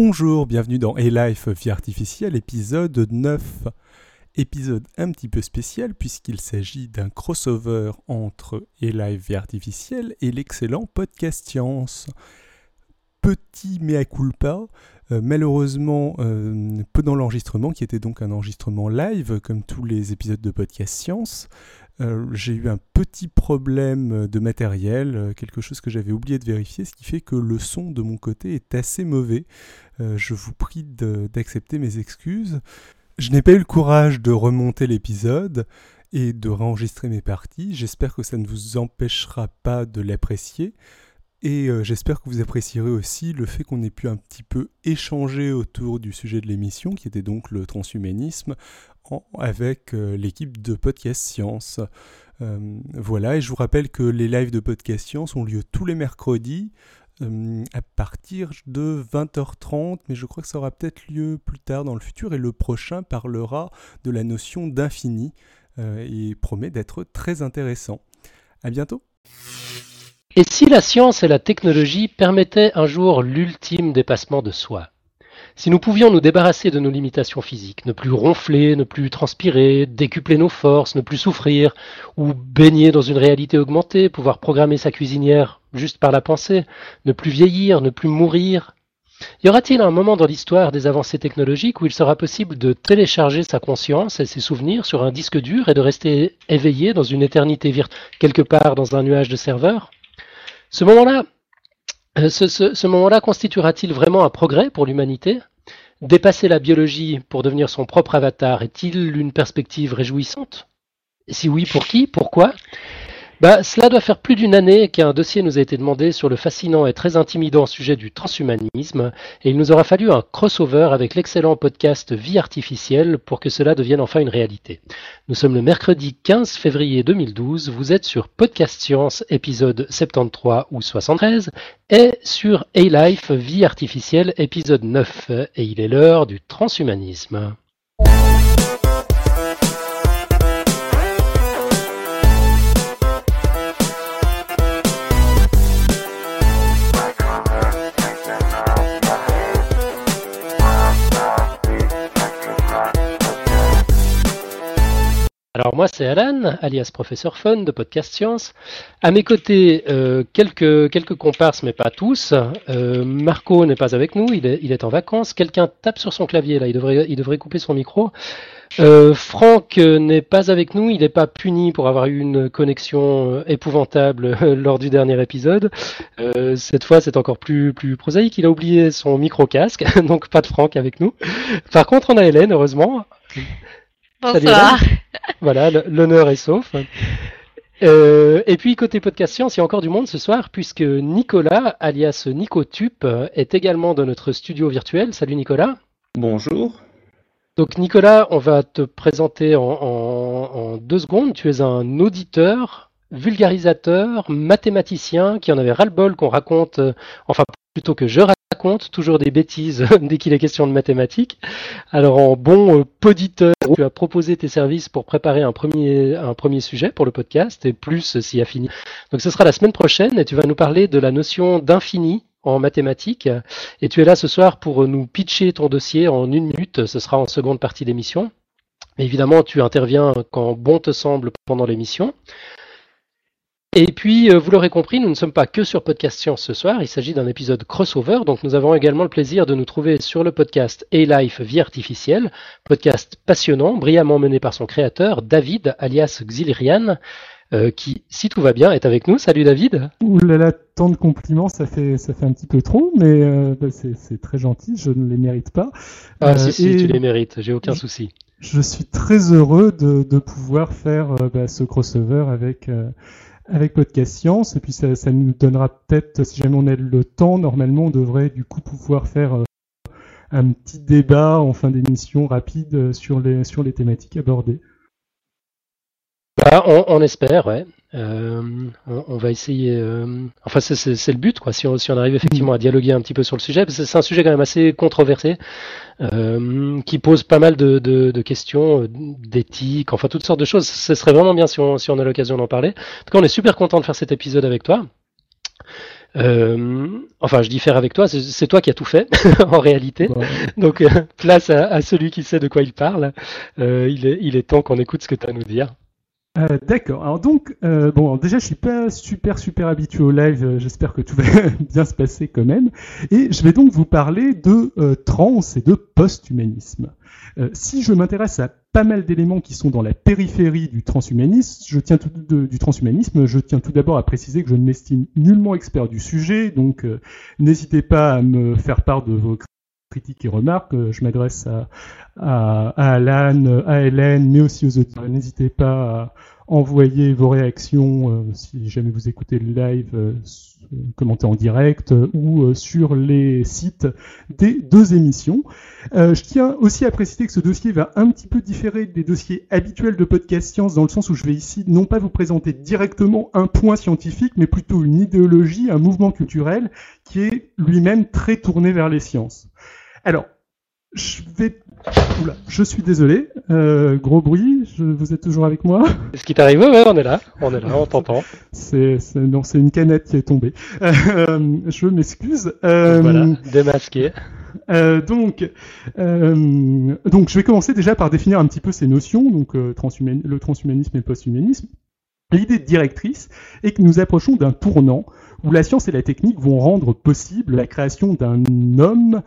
Bonjour, bienvenue dans A-Life Vie Artificielle, épisode 9. Épisode un petit peu spécial puisqu'il s'agit d'un crossover entre A-Life Vie Artificielle et l'excellent podcast Science. Petit mea culpa, euh, malheureusement euh, peu dans l'enregistrement qui était donc un enregistrement live comme tous les épisodes de podcast Science. Euh, j'ai eu un petit problème de matériel, euh, quelque chose que j'avais oublié de vérifier, ce qui fait que le son de mon côté est assez mauvais. Euh, je vous prie d'accepter mes excuses. Je n'ai pas eu le courage de remonter l'épisode et de réenregistrer mes parties. J'espère que ça ne vous empêchera pas de l'apprécier. Et j'espère que vous apprécierez aussi le fait qu'on ait pu un petit peu échanger autour du sujet de l'émission, qui était donc le transhumanisme, avec euh, l'équipe de Podcast Science. Euh, voilà, et je vous rappelle que les lives de Podcast Science ont lieu tous les mercredis euh, à partir de 20h30, mais je crois que ça aura peut-être lieu plus tard dans le futur, et le prochain parlera de la notion d'infini et promet d'être très intéressant. À bientôt. Et si la science et la technologie permettaient un jour l'ultime dépassement de soi? Si nous pouvions nous débarrasser de nos limitations physiques, ne plus ronfler, ne plus transpirer, décupler nos forces, ne plus souffrir, ou baigner dans une réalité augmentée, pouvoir programmer sa cuisinière juste par la pensée, ne plus vieillir, ne plus mourir, y aura-t-il un moment dans l'histoire des avancées technologiques où il sera possible de télécharger sa conscience et ses souvenirs sur un disque dur et de rester éveillé dans une éternité virtuelle quelque part dans un nuage de serveurs? Ce moment-là, euh, ce, moment-là constituera-t-il vraiment un progrès pour l'humanité? Dépasser la biologie pour devenir son propre avatar est-il une perspective réjouissante? Si oui, pour qui? Pourquoi? Bah, cela doit faire plus d'une année qu'un dossier nous a été demandé sur le fascinant et très intimidant sujet du transhumanisme, et il nous aura fallu un crossover avec l'excellent podcast Vie artificielle pour que cela devienne enfin une réalité. Nous sommes le mercredi 15 février 2012, vous êtes sur Podcast Science épisode 73 ou 73, et sur A-Life Vie artificielle épisode 9, et il est l'heure du transhumanisme. Alors moi c'est Alan, alias Professeur Fun de Podcast Science. À mes côtés, euh, quelques, quelques comparses, mais pas tous. Euh, Marco n'est pas avec nous, il est, il est en vacances. Quelqu'un tape sur son clavier là, il devrait, il devrait couper son micro. Euh, Franck n'est pas avec nous, il n'est pas puni pour avoir eu une connexion épouvantable lors du dernier épisode. cette fois, c'est encore plus, plus prosaïque. Il a oublié son micro-casque, donc pas de Franck avec nous. Par contre, on a Hélène, heureusement. Bonsoir. voilà, l'honneur est sauf. Euh, et puis côté podcast science, il y a encore du monde ce soir puisque Nicolas, alias Nicotup, est également dans notre studio virtuel. Salut Nicolas. Bonjour. Donc Nicolas, on va te présenter en, deux secondes. Tu es un auditeur, vulgarisateur, mathématicien qui en avait ras-le-bol qu'on raconte, euh, enfin plutôt que je raconte toujours des bêtises dès qu'il est question de mathématiques. Alors en bon euh, poditeur, tu as proposé tes services pour préparer un premier, un premier sujet pour le podcast et plus s'y a fini. Donc ce sera la semaine prochaine et tu vas nous parler de la notion d'infini en mathématiques. Et tu es là ce soir pour nous pitcher ton dossier en une minute. Ce sera en seconde partie d'émission. Évidemment, tu interviens quand bon te semble pendant l'émission. Et puis, euh, vous l'aurez compris, nous ne sommes pas que sur Podcast Science ce soir, il s'agit d'un épisode crossover, donc nous avons également le plaisir de nous trouver sur le podcast A-Life Vie Artificielle, podcast passionnant, brillamment mené par son créateur, David, alias Xilirian, euh, qui, si tout va bien, est avec nous. Salut David. Ouh là là, tant de compliments, ça fait, ça fait un petit peu trop, mais euh, bah, c'est très gentil, je ne les mérite pas. Ah si, si, tu les mérites, j'ai aucun souci. Je suis très heureux de, de pouvoir faire bah, ce crossover avec avec Podcast Science, et puis ça, ça nous donnera peut-être, si jamais on a le temps, normalement on devrait du coup pouvoir faire euh, un petit débat en fin d'émission rapide euh, sur les, sur les thématiques abordées. Bah, on, on, espère, ouais. Euh, on, va essayer. Euh, enfin, c'est le but, quoi. Si on, si on arrive effectivement à dialoguer un petit peu sur le sujet, c'est un sujet quand même assez controversé, euh, qui pose pas mal de, de, de questions euh, d'éthique, enfin toutes sortes de choses. Ce serait vraiment bien si on, si on a l'occasion d'en parler. En tout cas, on est super content de faire cet épisode avec toi. enfin, je dis faire avec toi, c'est toi qui as tout fait en réalité. Donc, place à, celui qui sait de quoi il parle. il, est, il est temps qu'on écoute ce que tu as à nous dire. Euh, d'accord. Alors donc, euh, bon, déjà, je suis pas super super habitué au live. Euh, j'espère que tout va bien se passer quand même. Et je vais donc vous parler de trans et de post-humanisme. si je m'intéresse à pas mal d'éléments qui sont dans la périphérie du transhumanisme, je tiens tout du transhumanisme, je tiens tout d'abord à préciser que je ne m'estime nullement expert du sujet, donc n'hésitez pas à me faire part de vos critiques et remarques. Je m'adresse à, à, à, Alan, à Hélène, mais aussi aux auditeurs. N'hésitez pas à envoyer vos réactions euh, si jamais vous écoutez le live, euh, commenter en direct euh, ou sur les sites des deux émissions. je tiens aussi à préciser que ce dossier va un petit peu différer des dossiers habituels de podcast science dans le sens où je vais ici non pas vous présenter directement un point scientifique, mais plutôt une idéologie, un mouvement culturel qui est lui-même très tourné vers les sciences. Alors, je vais. Oula, je suis désolé. Euh, gros bruit. Je... Vous êtes toujours avec moi? Est-ce qui t'arrive Ouais, on est là. On est là. On t'entend. C'est non, c'est une canette qui est tombée. Euh, je m'excuse. Euh, voilà, démasqué. Donc, donc, je vais commencer déjà par définir un petit peu ces notions, donc le transhumanisme et le posthumanisme. L'idée directrice est que nous approchons d'un tournant où la science et la technique vont rendre possible la création d'un homme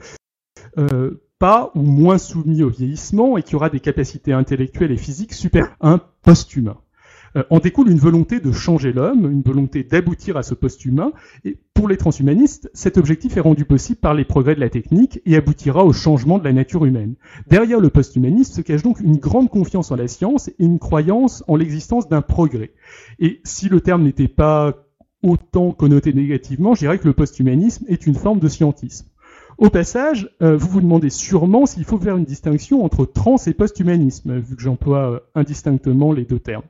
euh, pas ou moins soumis au vieillissement et qui aura des capacités intellectuelles et physiques supérieures à un post-humain. Euh, en découle une volonté de changer l'homme, une volonté d'aboutir à ce post-humain, et pour les transhumanistes, cet objectif est rendu possible par les progrès de la technique et aboutira au changement de la nature humaine. Derrière le post-humanisme se cache donc une grande confiance en la science et une croyance en l'existence d'un progrès. Et si le terme n'était pas autant connoté négativement, je dirais que le post-humanisme est une forme de scientisme. Au passage, euh, vous vous demandez sûrement s'il faut faire une distinction entre trans et post-humanisme, vu que j'emploie euh, indistinctement les deux termes.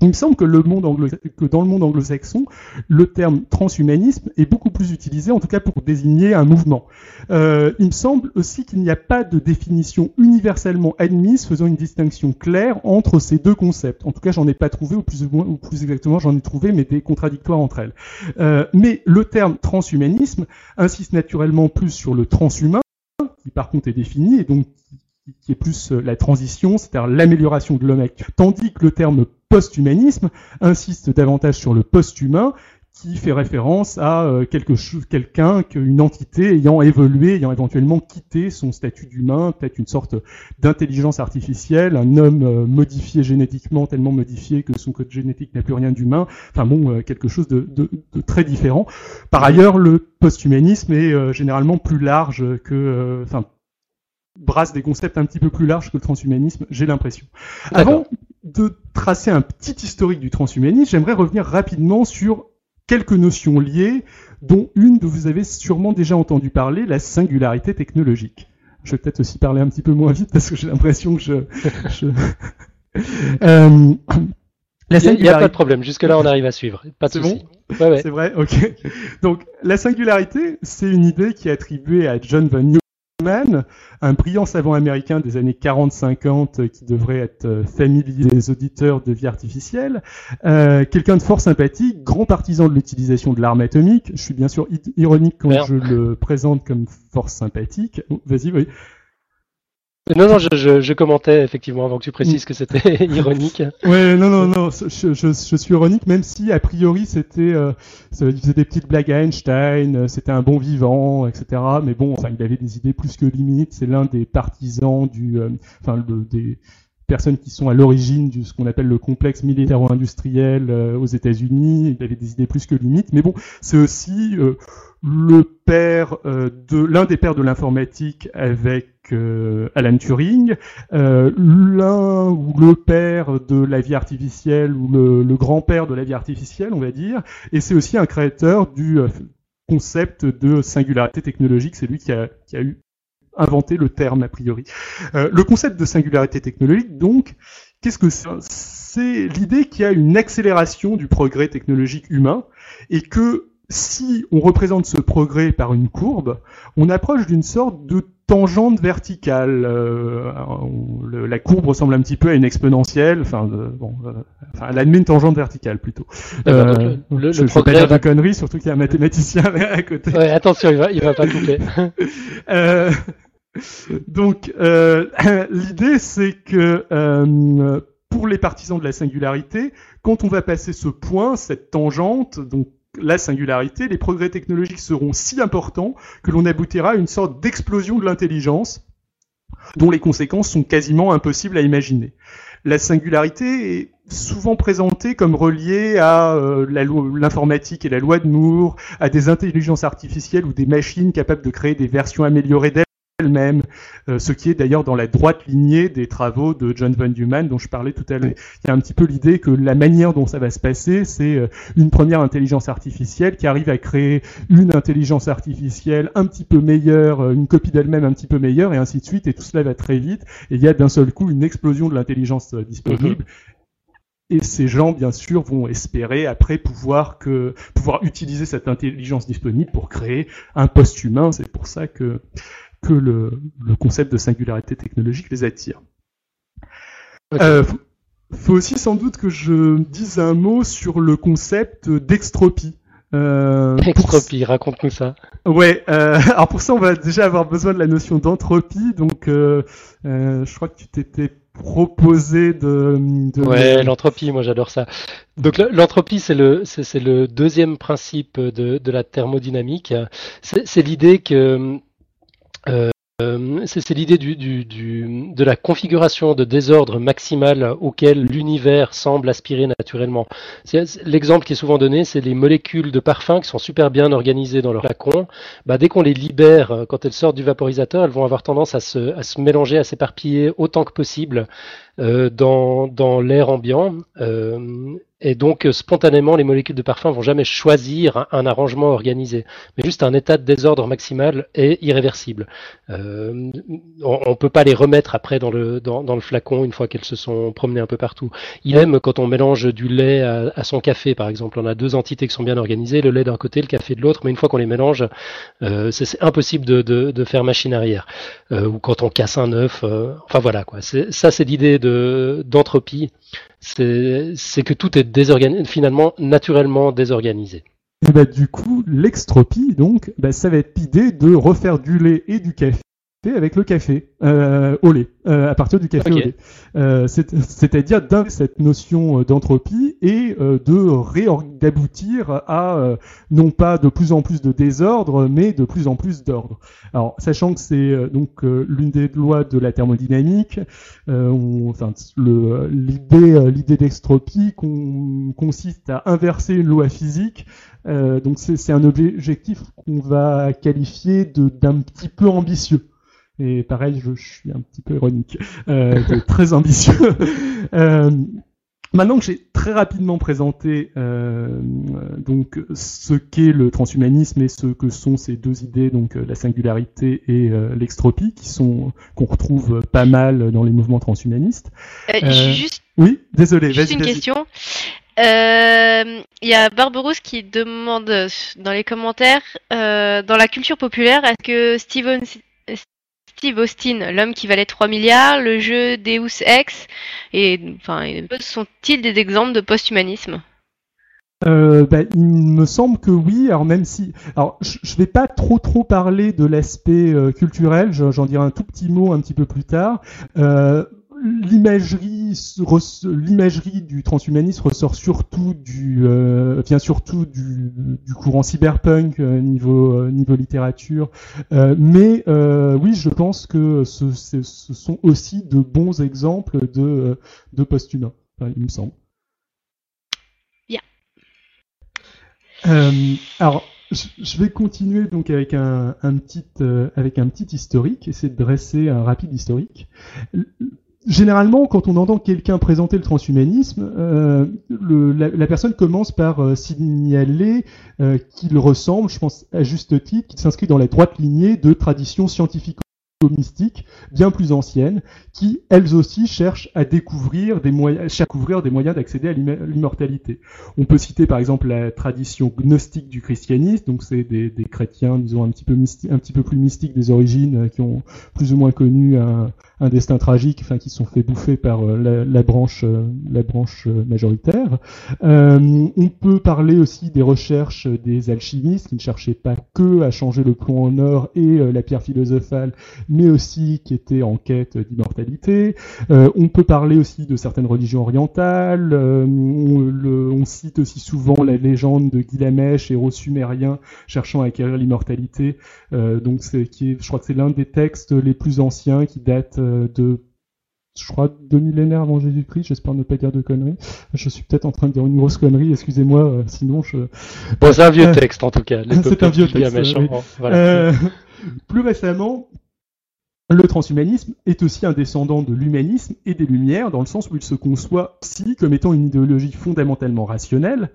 Il me semble que, dans le monde anglo-saxon, le terme transhumanisme est beaucoup plus utilisé, en tout cas pour désigner un mouvement. Euh, il me semble aussi qu'il n'y a pas de définition universellement admise faisant une distinction claire entre ces deux concepts. En tout cas, j'en ai pas trouvé, ou plus, ou plus exactement, j'en ai trouvé, mais des contradictoires entre elles. Euh, mais le terme transhumanisme insiste naturellement plus sur le transhumain, qui par contre est défini, et donc qui est plus euh, la transition, c'est-à-dire l'amélioration de l'homme. Tandis que le terme post-humanisme insiste davantage sur le post-humain, qui fait référence à euh, quelque chose, quelqu'un, une entité ayant évolué, ayant éventuellement quitté son statut d'humain, peut-être une sorte d'intelligence artificielle, un homme euh, modifié génétiquement, tellement modifié que son code génétique n'a plus rien d'humain. Enfin bon, quelque chose de, de, de, très différent. Par ailleurs, le post-humanisme est généralement plus large que, enfin brasse des concepts un petit peu plus larges que le transhumanisme, j'ai l'impression. Avant de tracer un petit historique du transhumanisme, j'aimerais revenir rapidement sur quelques notions liées, dont une dont vous avez sûrement déjà entendu parler, la singularité technologique. Je vais peut-être aussi parler un petit peu moins vite parce que j'ai l'impression que je... euh, il n'y a, pas de problème, jusque-là on arrive à suivre. Pas de Bon? C'est vrai, ok. Donc la singularité, c'est une idée qui est attribuée à John un brillant savant américain des années 40-50 qui devrait être euh, familier des auditeurs de vie artificielle, euh, quelqu'un de fort sympathique, grand partisan de l'utilisation de l'arme atomique. Je suis bien sûr ironique quand je le présente comme fort sympathique. Vas-y, oui. Non, non, je, je, commentais effectivement avant que tu précises que c'était ironique. Ouais, non, non, non, je, je, suis ironique, même si a priori c'était, euh, il faisait des petites blagues à Einstein, euh, c'était un bon vivant, etc. Mais bon, enfin, il avait des idées plus que limites. C'est l'un des partisans du, euh, enfin, le, des personnes qui sont à l'origine de ce qu'on appelle le complexe militaro-industriel euh, aux États-Unis. Il avait des idées plus que limites. Mais bon, c'est aussi le père de l'un des pères de l'informatique avec euh, Alan Turing, euh, l'un ou le père de la vie artificielle ou le, grand-père de la vie artificielle, on va dire, et c'est aussi un créateur du euh, concept de singularité technologique, c'est lui qui a, qui a eu inventé le terme a priori. le concept de singularité technologique, donc, qu'est-ce que c'est? C'est l'idée qu'il y a une accélération du progrès technologique humain et que si on représente ce progrès par une courbe, on approche d'une sorte de tangente verticale. Euh, la courbe ressemble un petit peu à une exponentielle, enfin, bon, euh, enfin elle admet une tangente verticale plutôt. Euh, le, je ne pas dire de conneries, surtout qu'il y a un mathématicien à côté. Ouais, attention, il va, il va pas couper. euh, donc, euh, l'idée, c'est que euh, pour les partisans de la singularité, quand on va passer ce point, cette tangente, donc la singularité, les progrès technologiques seront si importants que l'on aboutira à une sorte d'explosion de l'intelligence dont les conséquences sont quasiment impossibles à imaginer. La singularité est souvent présentée comme reliée à euh, l'informatique et la loi de Moore, à des intelligences artificielles ou des machines capables de créer des versions améliorées d'elles elle-même, euh, ce qui est d'ailleurs dans la droite lignée des travaux de John von Neumann dont je parlais tout à l'heure. Il y a un petit peu l'idée que la manière dont ça va se passer, c'est euh, une première intelligence artificielle qui arrive à créer une intelligence artificielle un petit peu meilleure, euh, une copie d'elle-même un petit peu meilleure, et ainsi de suite, et tout cela va très vite, et il y a d'un seul coup une explosion de l'intelligence disponible. Mhm. Et ces gens, bien sûr, vont espérer après pouvoir que pouvoir utiliser cette intelligence disponible pour créer un post-humain. C'est pour ça que que le, concept de singularité technologique les attire. Il euh, faut, aussi sans doute que je dise un mot sur le concept d'extropie. Euh, Extropie, raconte-nous ça. Ouais, euh, alors pour ça on va déjà avoir besoin de la notion d'entropie, donc euh, je crois que tu t'étais proposé de, Ouais, l'entropie, moi j'adore ça. Donc l'entropie, c'est le, c'est, le deuxième principe de, de la thermodynamique. C'est, l'idée que euh, c'est l'idée de la configuration de désordre maximal auquel l'univers semble aspirer naturellement. L'exemple qui est souvent donné, c'est les molécules de parfum qui sont super bien organisées dans leur flacon. Bah, dès qu'on les libère, quand elles sortent du vaporisateur, elles vont avoir tendance à se, mélanger, à s'éparpiller autant que possible euh, dans, l'air ambiant. Euh, et donc, euh, spontanément, les molécules de parfum vont jamais choisir un, arrangement organisé, mais juste un état de désordre maximal et irréversible. Euh, on ne peut pas les remettre après dans le, dans, le flacon une fois qu'elles se sont promenées un peu partout. Il aime quand on mélange du lait à, son café, par exemple. On a deux entités qui sont bien organisées, le lait d'un côté, le café de l'autre, mais une fois qu'on les mélange, euh, c'est impossible de, de, faire machine arrière. Ou quand on casse un œuf, enfin voilà quoi. Ça, c'est l'idée d'entropie c'est que tout est désorganisé, finalement naturellement désorganisé. Et bah, du coup, l'extropie, donc, bah, ça va être l'idée de refaire du lait et du café avec le café euh, au lait, euh, à partir du café au lait. Euh, C'est-à-dire cette notion d'entropie et de d'aboutir à non pas de plus en plus de désordre, mais de plus en plus d'ordre. Alors, sachant que c'est donc l'une des lois de la thermodynamique, enfin l'idée l'idée d'extropie consiste à inverser une loi physique. donc c'est un objectif qu'on va qualifier d'un petit peu ambitieux. Et pareil, je, suis un petit peu ironique, euh, très ambitieux. euh, maintenant que j'ai très rapidement présenté euh, donc ce qu'est le transhumanisme et ce que sont ces deux idées, donc la singularité et euh, l'extropie, qui sont qu'on retrouve pas mal dans les mouvements transhumanistes. Euh, juste. Oui, désolé. Juste une question. Il y a Barberousse qui demande dans les commentaires, dans la culture populaire, est-ce que Steven Steve Austin, l'homme qui valait 3 milliards, le jeu Deus Ex, et sont-ils des exemples de post-humanisme? Euh, bah, il me semble que oui. Alors même si, alors je, ne vais pas trop trop parler de l'aspect euh, culturel, j'en dirai un tout petit mot un petit peu plus tard. Euh, l'imagerie du transhumanisme ressort surtout du euh, vient surtout du, du courant cyberpunk euh, niveau euh, niveau littérature. Euh, mais oui je pense que ce, ce, sont aussi de bons exemples de de post-humains il me semble. Bien. Alors je vais continuer donc avec un, un petit avec un petit historique, essayer de dresser un rapide historique généralement, quand on entend quelqu'un présenter le transhumanisme, euh, la, personne commence par euh, signaler euh, qu'il ressemble, je pense à juste titre, qu'il s'inscrit dans la droite lignée de traditions scientifiques mystiques, bien plus anciennes, qui elles aussi cherchent à découvrir des moyens, des moyens d'accéder à l'immortalité. On peut citer par exemple la tradition gnostique du christianisme, donc c'est des, des, chrétiens, disons un petit peu un petit peu plus mystiques des origines, qui ont plus ou moins connu un, destin tragique, enfin qui sont fait bouffer par euh, la, branche, euh, la branche euh, majoritaire. Euh, on peut parler aussi des recherches des alchimistes qui ne cherchaient pas que à changer le plomb en or et la pierre philosophale, mais aussi qui étaient en quête d'immortalité. Euh, on peut parler aussi de certaines religions orientales. On, le, on, cite aussi souvent la légende de Gilgamesh, héros sumérien cherchant à acquérir l'immortalité. donc c'est qui est, je crois que c'est l'un des textes les plus anciens qui date euh, de je crois deux millénaires avant Jésus-Christ, j'espère ne pas dire de conneries. Je suis peut-être en train de dire une grosse connerie, excusez-moi, euh, sinon je... Bon, c'est un vieux euh, texte en tout cas. C'est un vieux texte. Voilà. plus récemment, le transhumanisme est aussi un descendant de l'humanisme et des Lumières, dans le sens où il se conçoit aussi comme étant une idéologie fondamentalement rationnelle,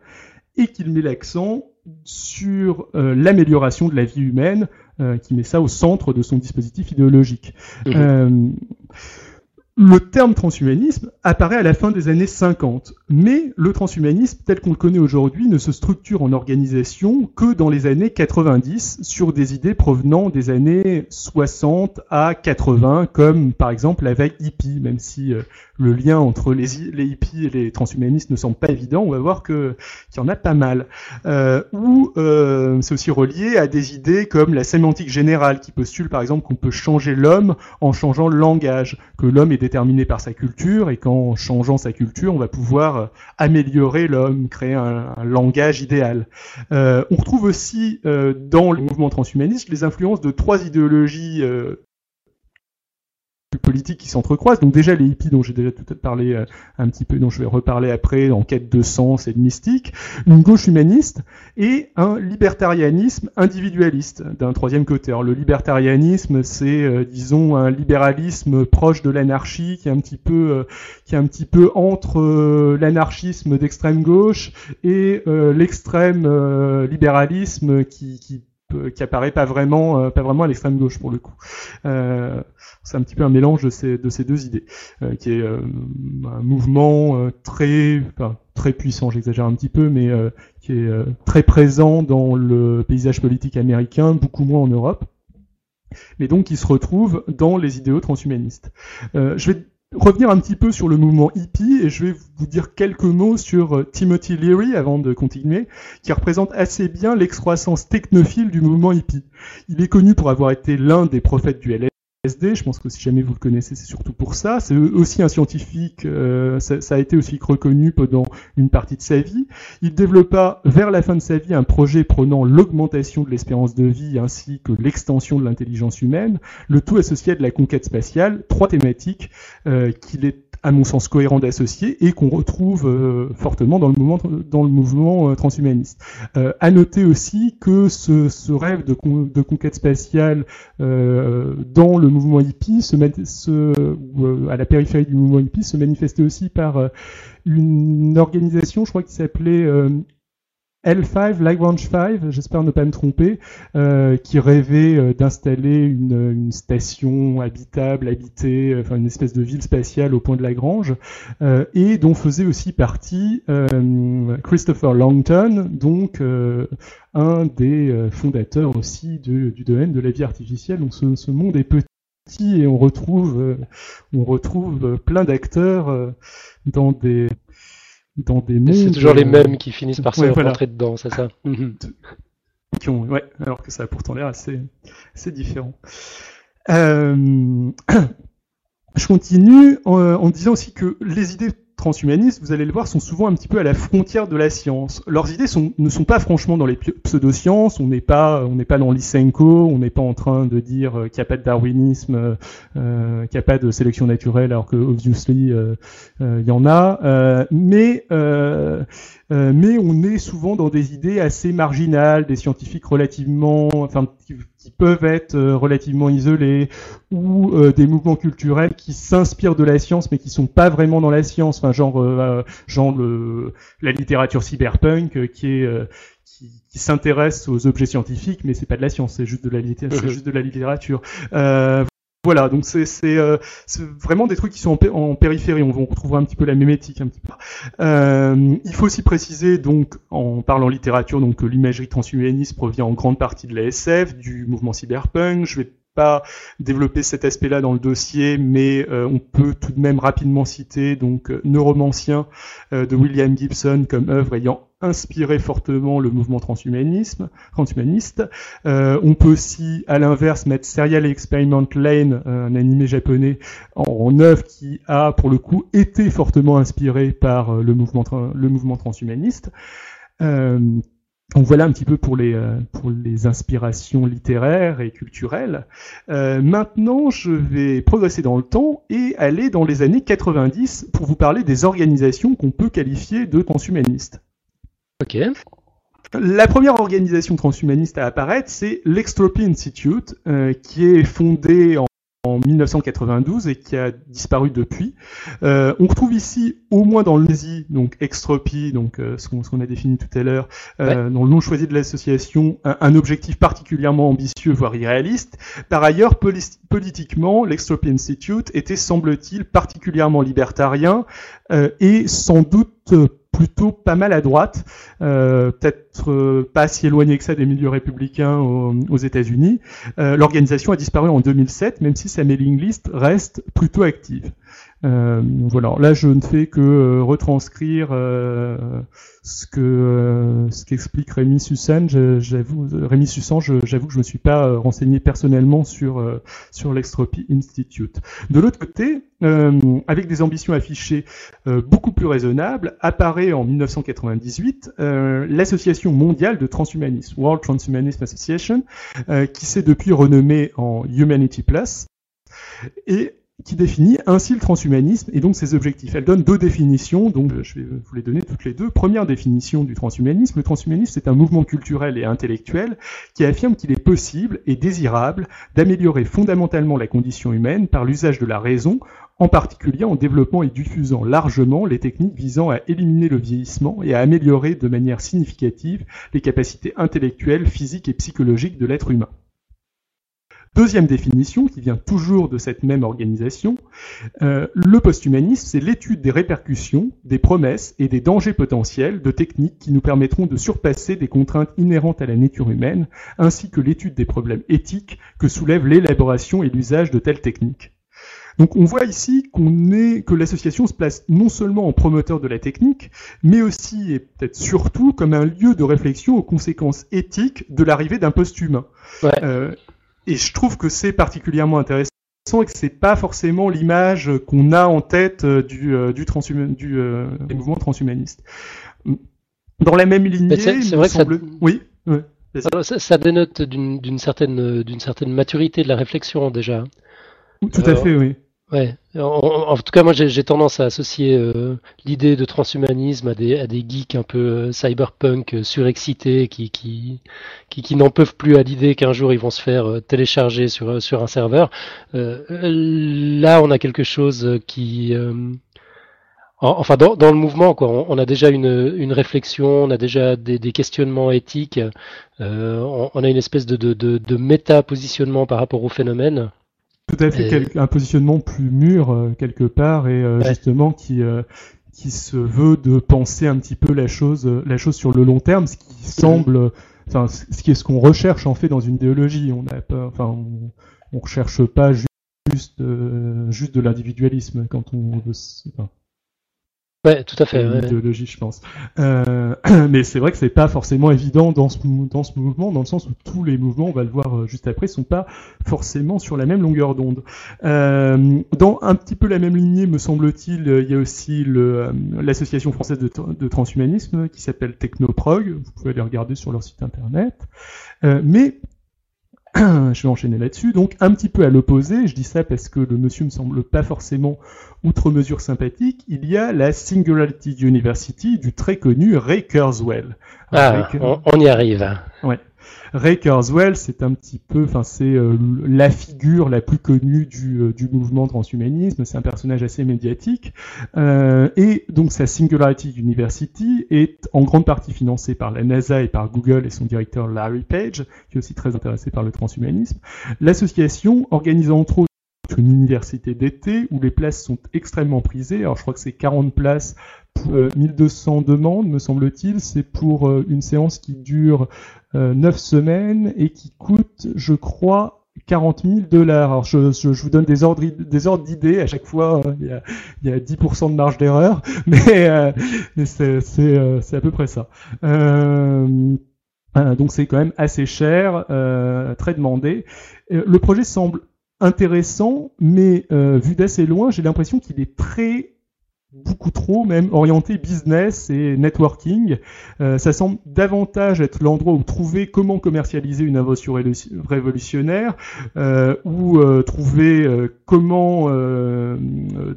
et qu'il met l'accent sur l'amélioration de la vie humaine euh, qui met ça au centre de son dispositif idéologique. Mhm. Euh, le terme transhumanisme apparaît à la fin des années 50, mais le transhumanisme tel qu'on le connaît aujourd'hui ne se structure en organisation que dans les années 90 sur des idées provenant des années 60 à 80, comme par exemple la vague hippie, même si euh, le lien entre les, les, hippies et les transhumanistes ne semble pas évident, on va voir qu'il y en a pas mal. Euh, ou euh, c'est aussi relié à des idées comme la sémantique générale, qui postule par exemple qu'on peut changer l'homme en changeant le langage, que l'homme est déterminé par sa culture et qu'en changeant sa culture, on va pouvoir améliorer l'homme, créer un, un, langage idéal. Euh, on retrouve aussi euh, dans le mouvement transhumaniste les influences de trois idéologies euh, politiques qui s'entrecroisent. Donc déjà les hippies dont j'ai déjà tout parlé euh, un petit peu, dont je vais reparler après, en quête de sens et de mystique, une gauche humaniste et un libertarianisme individualiste d'un troisième côté. Alors le libertarianisme, c'est euh, disons un libéralisme proche de l'anarchie, qui est un petit peu, euh, qui est un petit peu entre l'anarchisme d'extrême gauche et l'extrême libéralisme qui, qui qui apparaît pas vraiment, pas vraiment à l'extrême gauche pour le coup. Euh, c'est un petit peu un mélange de ces, de ces deux idées, euh, qui est euh, un mouvement euh, très, enfin, très puissant, j'exagère un petit peu, mais qui est très présent dans le paysage politique américain, beaucoup moins en Europe, mais donc qui se retrouve dans les idéaux transhumanistes. je vais revenir un petit peu sur le mouvement hippie et je vais vous dire quelques mots sur Timothy Leary avant de continuer, qui représente assez bien l'excroissance technophile du mouvement hippie. Il est connu pour avoir été l'un des prophètes du LSD, SD, je pense que si jamais vous le connaissez, c'est surtout pour ça. C'est aussi un scientifique, euh, ça, ça, a été aussi reconnu pendant une partie de sa vie. Il développa vers la fin de sa vie un projet prenant l'augmentation de l'espérance de vie ainsi que l'extension de l'intelligence humaine, le tout associé à de la conquête spatiale, trois thématiques euh, qu'il est à mon sens cohérent d'associer et qu'on retrouve euh, fortement dans le mouvement dans le mouvement euh, transhumaniste. Euh, à noter aussi que ce, ce rêve de, de, conquête spatiale euh, dans le mouvement hippie se, se à la périphérie du mouvement hippie se manifestait aussi par une organisation, je crois, qui s'appelait L5, Lagrange 5, j'espère ne pas me tromper, euh, qui rêvait euh, d'installer une, station habitable, habitée, euh, enfin une espèce de ville spatiale au point de Lagrange, et dont faisait aussi partie Christopher Langton, donc un des fondateurs aussi du domaine de la vie artificielle. Donc ce, ce monde est petit et on retrouve, on retrouve plein d'acteurs dans des dans des mondes. C'est toujours les mêmes qui finissent par se rentrer dedans, c'est ça mhm. qui ont, Ouais, alors que ça a pourtant l'air assez, assez différent. Euh... Je continue en, en, disant aussi que les idées transhumanistes, vous allez le voir, sont souvent un petit peu à la frontière de la science. Leurs idées ne sont pas franchement dans les pseudosciences, on n'est pas, on n'est pas dans Lysenko, on n'est pas en train de dire euh, qu'il n'y a pas de darwinisme, euh, qu'il n'y a pas de sélection naturelle, alors que obviously euh, il y en a. Mais mais on est souvent dans des idées assez marginales, des scientifiques relativement, qui, peuvent être euh, relativement isolés, ou euh, des mouvements culturels qui s'inspirent de la science, mais qui sont pas vraiment dans la science, enfin, genre, genre le, la littérature cyberpunk, qui est qui, qui s'intéresse aux objets scientifiques, mais c'est pas de la science, c'est juste de la, c'est juste de la littérature. Voilà, donc c'est euh, vraiment des trucs qui sont en, périphérie. On, retrouvera un petit peu la mémétique un petit peu. Euh, il faut aussi préciser donc en parlant littérature donc que l'imagerie transhumaniste provient en grande partie de la SF, du mouvement cyberpunk. Je vais pas développer cet aspect-là dans le dossier, mais euh, on peut tout de même rapidement citer donc Neuromancien de William Gibson comme œuvre ayant inspiré fortement le mouvement transhumanisme, transhumaniste. Euh, on peut aussi, à l'inverse, mettre Serial Experiment Lane, euh, un animé japonais, en, œuvre qui a, pour le coup, été fortement inspiré par euh, le, mouvement, le mouvement transhumaniste. Donc voilà un petit peu pour les, pour les inspirations littéraires et culturelles. maintenant, je vais progresser dans le temps et aller dans les années 90 pour vous parler des organisations qu'on peut qualifier de transhumanistes. Ok. La première organisation transhumaniste à apparaître, c'est l'Extropy Institute, euh, qui est fondée en, 1992 et qui a disparu depuis. Euh, on retrouve ici, au moins dans NESI, donc Extropy, donc euh, ce qu'on a défini tout à l'heure, dans le nom choisi de l'association, un, objectif particulièrement ambitieux, voire irréaliste. Par ailleurs, politiquement, l'Extropy Institute était, semble-t-il, particulièrement libertarien et sans doute plutôt pas mal à droite, euh, peut-être euh, pas si éloigné que ça des milieux républicains aux, États-Unis. Euh, l'organisation a disparu en 2007, même si sa mailing list reste plutôt active. Euh, voilà, là je ne fais que euh, retranscrire euh, ce que ce qu'explique Rémi Sussan. J'avoue, Rémi Sussan, j'avoue que je me suis pas renseigné personnellement sur sur l'Extropy Institute. De l'autre côté, avec des ambitions affichées beaucoup plus raisonnables, apparaît en 1998 l'Association mondiale de transhumanisme, World Transhumanism Association, qui s'est depuis renommée en Humanity Plus. Et qui définit ainsi le transhumanisme et donc ses objectifs. Elle donne deux définitions, donc je vais vous les donner toutes les deux. Première définition du transhumanisme, le transhumanisme c'est un mouvement culturel et intellectuel qui affirme qu'il est possible et désirable d'améliorer fondamentalement la condition humaine par l'usage de la raison, en particulier en développant et diffusant largement les techniques visant à éliminer le vieillissement et à améliorer de manière significative les capacités intellectuelles, physiques et psychologiques de l'être humain. Deuxième définition, qui vient toujours de cette même organisation, euh, le posthumanisme, c'est l'étude des répercussions, des promesses et des dangers potentiels de techniques qui nous permettront de surpasser des contraintes inhérentes à la nature humaine, ainsi que l'étude des problèmes éthiques que soulève l'élaboration et l'usage de telles techniques. Donc on voit ici qu'on est, que l'association se place non seulement en promoteur de la technique, mais aussi et peut-être surtout comme un lieu de réflexion aux conséquences éthiques de l'arrivée d'un post-humain. Ouais. Euh, et je trouve que c'est particulièrement intéressant et que c'est pas forcément l'image qu'on a en tête euh, du, euh, du, du euh, mouvement transhumaniste. Dans la même lignée, c'est vrai que ça... oui. ça, dénote d'une certaine, d'une certaine maturité de la réflexion déjà. Tout à fait, oui. Ouais. En, tout cas, moi, j'ai tendance à associer euh, l'idée de transhumanisme à des, à des geeks un peu euh, cyberpunk euh, surexcités qui, qui, qui, n'en peuvent plus à l'idée qu'un jour ils vont se faire télécharger sur, sur un serveur. là, on a quelque chose qui. enfin, dans, dans, le mouvement, quoi, on, a déjà une, une réflexion, on a déjà des, questionnements éthiques, on, on, a une espèce de, de, de, de méta-positionnement par rapport au phénomène tout à fait un positionnement plus mûr euh, quelque part et euh, justement qui euh, qui se veut de penser un petit peu la chose la chose sur le long terme, ce qui semble enfin ce qui est ce qu'on recherche en fait dans une idéologie. On n'a pas enfin on, on recherche pas juste juste de l'individualisme quand on veut enfin, Ouais, tout à fait. Une idéologie, je pense. Euh, mais c'est vrai que c'est pas forcément évident dans ce, dans ce mouvement, dans le sens où tous les mouvements, on va le voir euh, juste après, sont pas forcément sur la même longueur d'onde. Euh, dans un petit peu la même lignée, me semble-t-il, il y a aussi l'association française de, de, transhumanisme qui s'appelle Technoprog. Vous pouvez aller regarder sur leur site internet. mais je vais enchaîner là-dessus. Donc un petit peu à l'opposé, je dis ça parce que le monsieur me semble pas forcément outre mesure sympathique, il y a la Singularity University du très connu Ray Kurzweil. Ah, on, y arrive. Ouais. Ray Kurzweil, c'est un petit peu, enfin c'est euh, la figure la plus connue du, euh, du mouvement transhumanisme. C'est un personnage assez médiatique euh, et donc sa Singularity University est en grande partie financée par la NASA et par Google et son directeur Larry Page, qui est aussi très intéressé par le transhumanisme. L'association organise entre autres une université d'été où les places sont extrêmement prisées. Alors je crois que c'est 40 places, euh, 1200 demandes, me semble-t-il. C'est pour euh, une séance qui dure euh, 9 semaines et qui coûte, je crois, 40 000 dollars. Alors je, je, vous donne des ordres, des ordres d'idées. À chaque fois, euh, il y, a, y a 10% de marge d'erreur, mais, euh, mais c'est, c'est, euh, c'est à peu près ça. Euh, donc c'est quand même assez cher, très demandé. le projet semble intéressant, mais vu d'assez loin, j'ai l'impression qu'il est très beaucoup trop même orienté business et networking. Euh, ça semble davantage être l'endroit où trouver comment commercialiser une invention révolutionnaire, euh, ou euh, trouver euh, comment euh,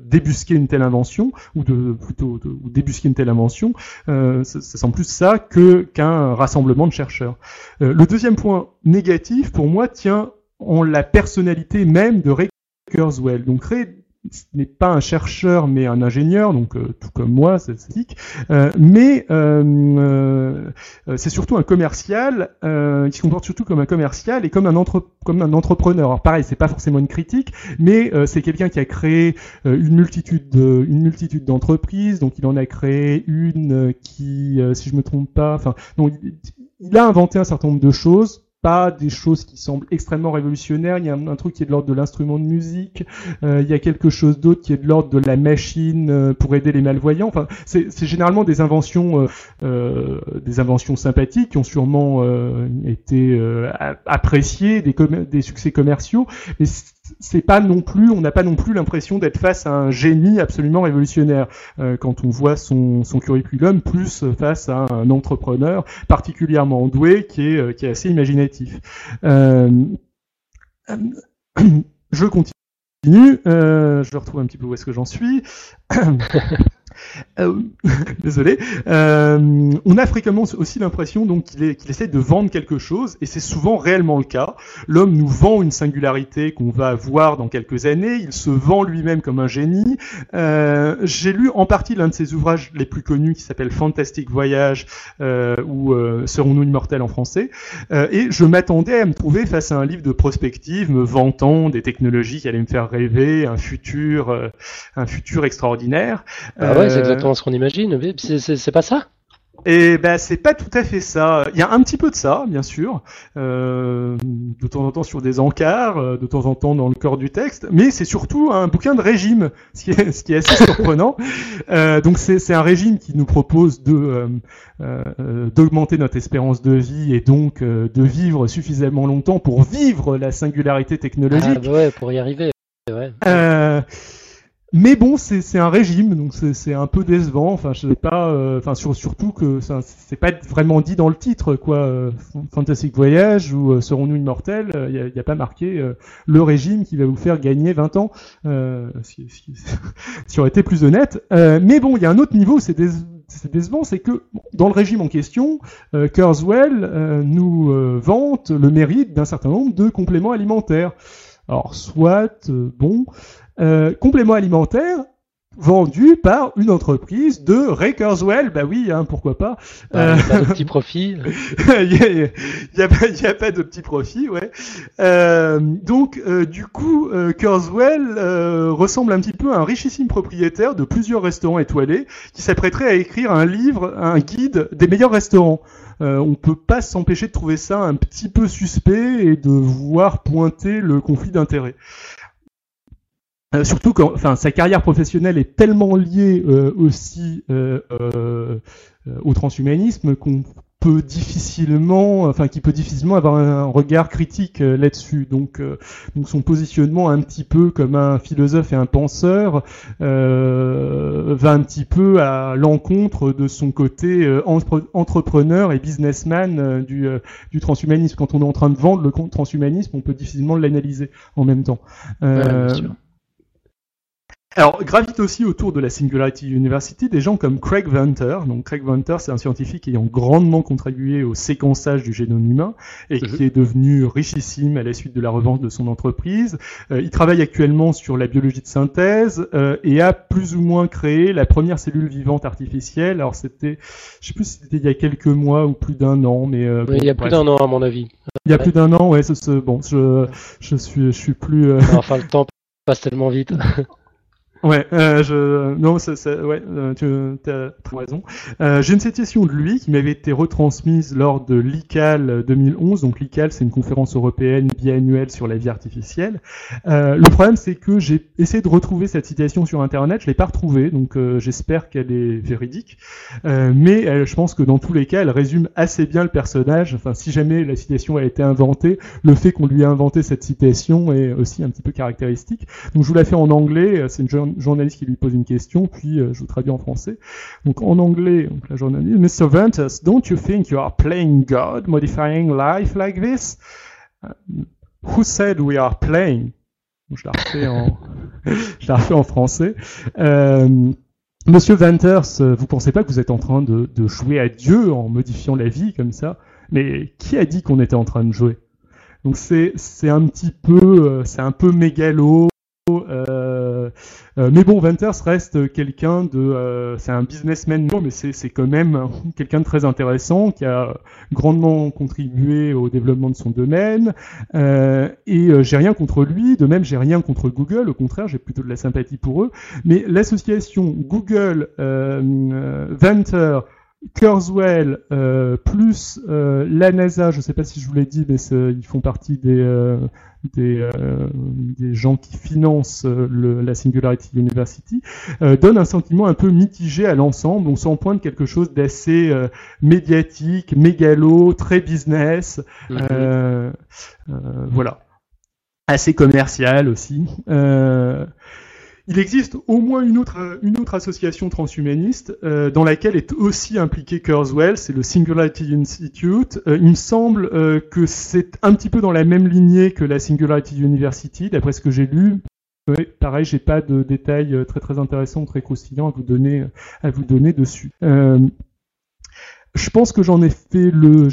débusquer une telle invention, ou de, plutôt débusquer une telle invention. Ça, ça, semble plus ça que qu'un rassemblement de chercheurs. le deuxième point négatif pour moi tient en la personnalité même de Ray Kurzweil. Donc Ray n'est pas un chercheur mais un ingénieur, donc euh, tout comme moi, c'est. Euh, mais euh, euh, c'est surtout un commercial. il se comporte surtout comme un commercial et comme un comme un entrepreneur. Alors pareil, c'est pas forcément une critique, mais c'est quelqu'un qui a créé une multitude de, une multitude d'entreprises. Donc il en a créé une qui, si je me trompe pas, enfin, il a inventé un certain nombre de choses pas des choses qui semblent extrêmement révolutionnaires. Il y a un, truc qui est de l'ordre de l'instrument de musique. Euh, il y a quelque chose d'autre qui est de l'ordre de la machine euh, pour aider les malvoyants. Enfin, c'est généralement des inventions, euh, euh, des inventions sympathiques qui ont sûrement euh, été appréciées, des, des succès commerciaux. C'est pas non plus, on n'a pas non plus l'impression d'être face à un génie absolument révolutionnaire euh, quand on voit son, son, curriculum, plus face à un entrepreneur particulièrement doué qui est, euh, qui est assez imaginatif. Euh, je continue. je retrouve un petit peu où est-ce que j'en suis. Euh, désolé. Euh, on a fréquemment aussi l'impression donc qu'il essaie de vendre quelque chose, et c'est souvent réellement le cas. L'homme nous vend une singularité qu'on va avoir dans quelques années. Il se vend lui-même comme un génie. Euh, J'ai lu en partie l'un de ses ouvrages les plus connus qui s'appelle Fantastic Voyage ou Serons-nous immortels en français? Et je m'attendais à me trouver face à un livre de prospective me vantant des technologies qui allaient me faire rêver, un futur, un futur extraordinaire. Ah ouais, c'est exactement ce qu'on imagine. C'est pas ça? Et ben c'est pas tout à fait ça. Il y a un petit peu de ça, bien sûr, euh, de temps en temps sur des encarts, euh, de temps en temps dans le corps du texte, mais c'est surtout un bouquin de régime, ce qui est, ce qui est assez surprenant. Euh, donc c'est un régime qui nous propose de euh, euh, d'augmenter notre espérance de vie et donc euh, de vivre suffisamment longtemps pour vivre la singularité technologique. Ah bah ouais, pour y arriver. Ouais. Mais bon, c'est un régime, donc c'est un peu décevant. Enfin, je sais pas. Euh, sur, surtout que c'est pas vraiment dit dans le titre, quoi. Euh, Fantastic Voyage ou euh, Serons-nous immortels Il n'y a, a, pas marqué le régime qui va vous faire gagner 20 ans. Si, si, si, aurait été plus honnête. mais bon, il y a un autre niveau. C'est décevant, c'est que dans le régime en question, euh, Kurzweil nous vante le mérite d'un certain nombre de compléments alimentaires. Alors, soit, bon, euh, complément alimentaire vendu par une entreprise de Ray Kurzweil, bah oui, hein, pourquoi pas. Ah, il n'y a pas de petit profit. Il n'y a, a, a, pas de petit profit, ouais. Euh, donc, euh, du coup, euh, Kurzweil euh, ressemble un petit peu à un richissime propriétaire de plusieurs restaurants étoilés qui s'apprêterait à écrire un livre, un guide des meilleurs restaurants. Euh, on peut pas s'empêcher de trouver ça un petit peu suspect et de voir pointer le conflit d'intérêts. Euh, surtout quand, enfin, sa carrière professionnelle est tellement liée euh, aussi euh, euh, au transhumanisme qu'on peut difficilement, enfin, qui peut difficilement avoir un regard critique là-dessus. Donc, donc, son positionnement un petit peu comme un philosophe et un penseur va un petit peu à l'encontre de son côté entre entrepreneur et businessman du, du transhumanisme. Quand on est en train de vendre le transhumanisme, on peut difficilement l'analyser en même temps. Ouais, alors, gravitent aussi autour de la Singularity University des gens comme Craig Venter. Donc, Craig Venter, c'est un scientifique ayant grandement contribué au séquençage du génome humain et qui est devenu richissime à la suite de la revente de son entreprise. Euh, il travaille actuellement sur la biologie de synthèse euh, et a plus ou moins créé la première cellule vivante artificielle. Alors, c'était, je sais plus si c'était il y a quelques mois ou plus d'un an, mais euh, il y a plus d'un an à mon avis. Il y a plus d'un an, ouais. Ce, ce, bon, je, je suis, je suis plus. Enfin, le temps passe tellement vite. Ouais, euh, je non, ça, ça, ouais, euh, tu as très raison. Euh, J'ai une citation de lui qui m'avait été retransmise lors de l'ICAL 2011. Donc l'ICAL, c'est une conférence européenne biannuelle sur la vie artificielle. Euh, le problème, c'est que j'ai essayé de retrouver cette citation sur Internet, je l'ai pas retrouvée, donc euh, j'espère qu'elle est véridique. Mais elle, je pense que dans tous les cas, elle résume assez bien le personnage. Enfin, si jamais la citation a été inventée, le fait qu'on lui a inventé cette citation est aussi un petit peu caractéristique. Donc je vous la fais en anglais. C'est une journaliste qui lui pose une question, puis euh, je vous traduis en français. Donc en anglais, donc, la journaliste, Mr. Ventus, don't you think you are playing God, modifying life like this? Uh, who said we are playing? Je la refais en, je la refais en français. Euh, Monsieur Venters, vous pensez pas que vous êtes en train de, de jouer à Dieu en modifiant la vie comme ça? Mais qui a dit qu'on était en train de jouer? Donc c'est un petit peu euh, c'est un peu mégalo euh, euh, mais bon, Venters reste quelqu'un de, euh, c'est un businessman, mais c'est quand même quelqu'un de très intéressant qui a grandement contribué au développement de son domaine. Euh, et euh, j'ai rien contre lui, de même j'ai rien contre Google, au contraire, j'ai plutôt de la sympathie pour eux. Mais l'association Google, Venter, Kurzweil euh, plus euh, la NASA, je ne sais pas si je vous l'ai dit, mais ils font partie des, euh, des, euh, des, gens qui financent euh, le, la Singularity University, donne un sentiment un peu mitigé à l'ensemble. On s'en pointe quelque chose d'assez médiatique, mégalo, très business, mm-hmm. voilà, assez commercial aussi. Il existe au moins une autre, une autre association transhumaniste euh, dans laquelle est aussi impliqué Kurzweil, c'est le Singularity Institute. Euh, il me semble euh, que c'est un petit peu dans la même lignée que la Singularity University, d'après ce que j'ai lu. Ouais, pareil, j'ai pas de détails euh, très très intéressants, très croustillants à vous donner, à vous donner dessus. Euh, je pense que j'en ai fait le,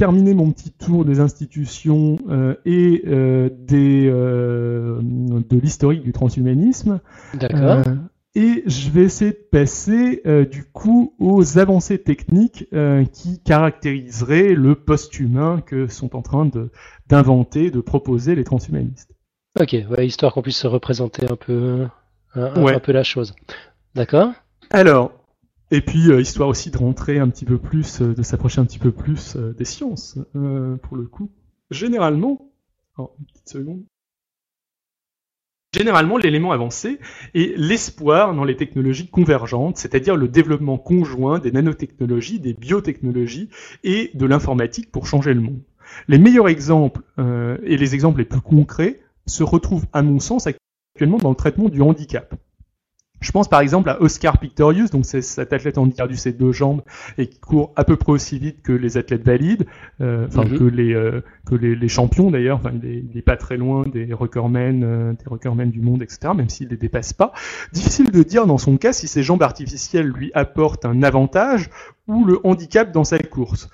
terminé mon petit tour des institutions euh, et euh, des, euh, de l'historique du transhumanisme. D'accord. et je vais essayer de passer du coup aux avancées techniques qui caractériseraient le post-humain que sont en train de, d'inventer, de proposer les transhumanistes. Ok, ouais, histoire qu'on puisse se représenter un peu, un, ouais. un peu la chose. D'accord? Alors, et puis, euh, histoire aussi de rentrer un petit peu plus, euh, de s'approcher un petit peu plus euh, des sciences, pour le coup. Généralement, oh, une petite seconde. Généralement, l'élément avancé est l'espoir dans les technologies convergentes, c'est-à-dire le développement conjoint des nanotechnologies, des biotechnologies et de l'informatique pour changer le monde. Les meilleurs exemples et les exemples les plus concrets se retrouvent, à mon sens, actuellement dans le traitement du handicap. Je pense par exemple à Oscar Pictorius, donc c'est cet athlète handicapé du ses deux jambes et qui court à peu près aussi vite que les athlètes valides, euh, enfin mm -hmm. que les euh, que les, les champions d'ailleurs. Enfin, il est, il est, pas très loin des recordmen, euh, des recordmen du monde, etc. Même s'il les dépasse pas. Difficile de dire dans son cas si ces jambes artificielles lui apportent un avantage ou le handicap dans sa course.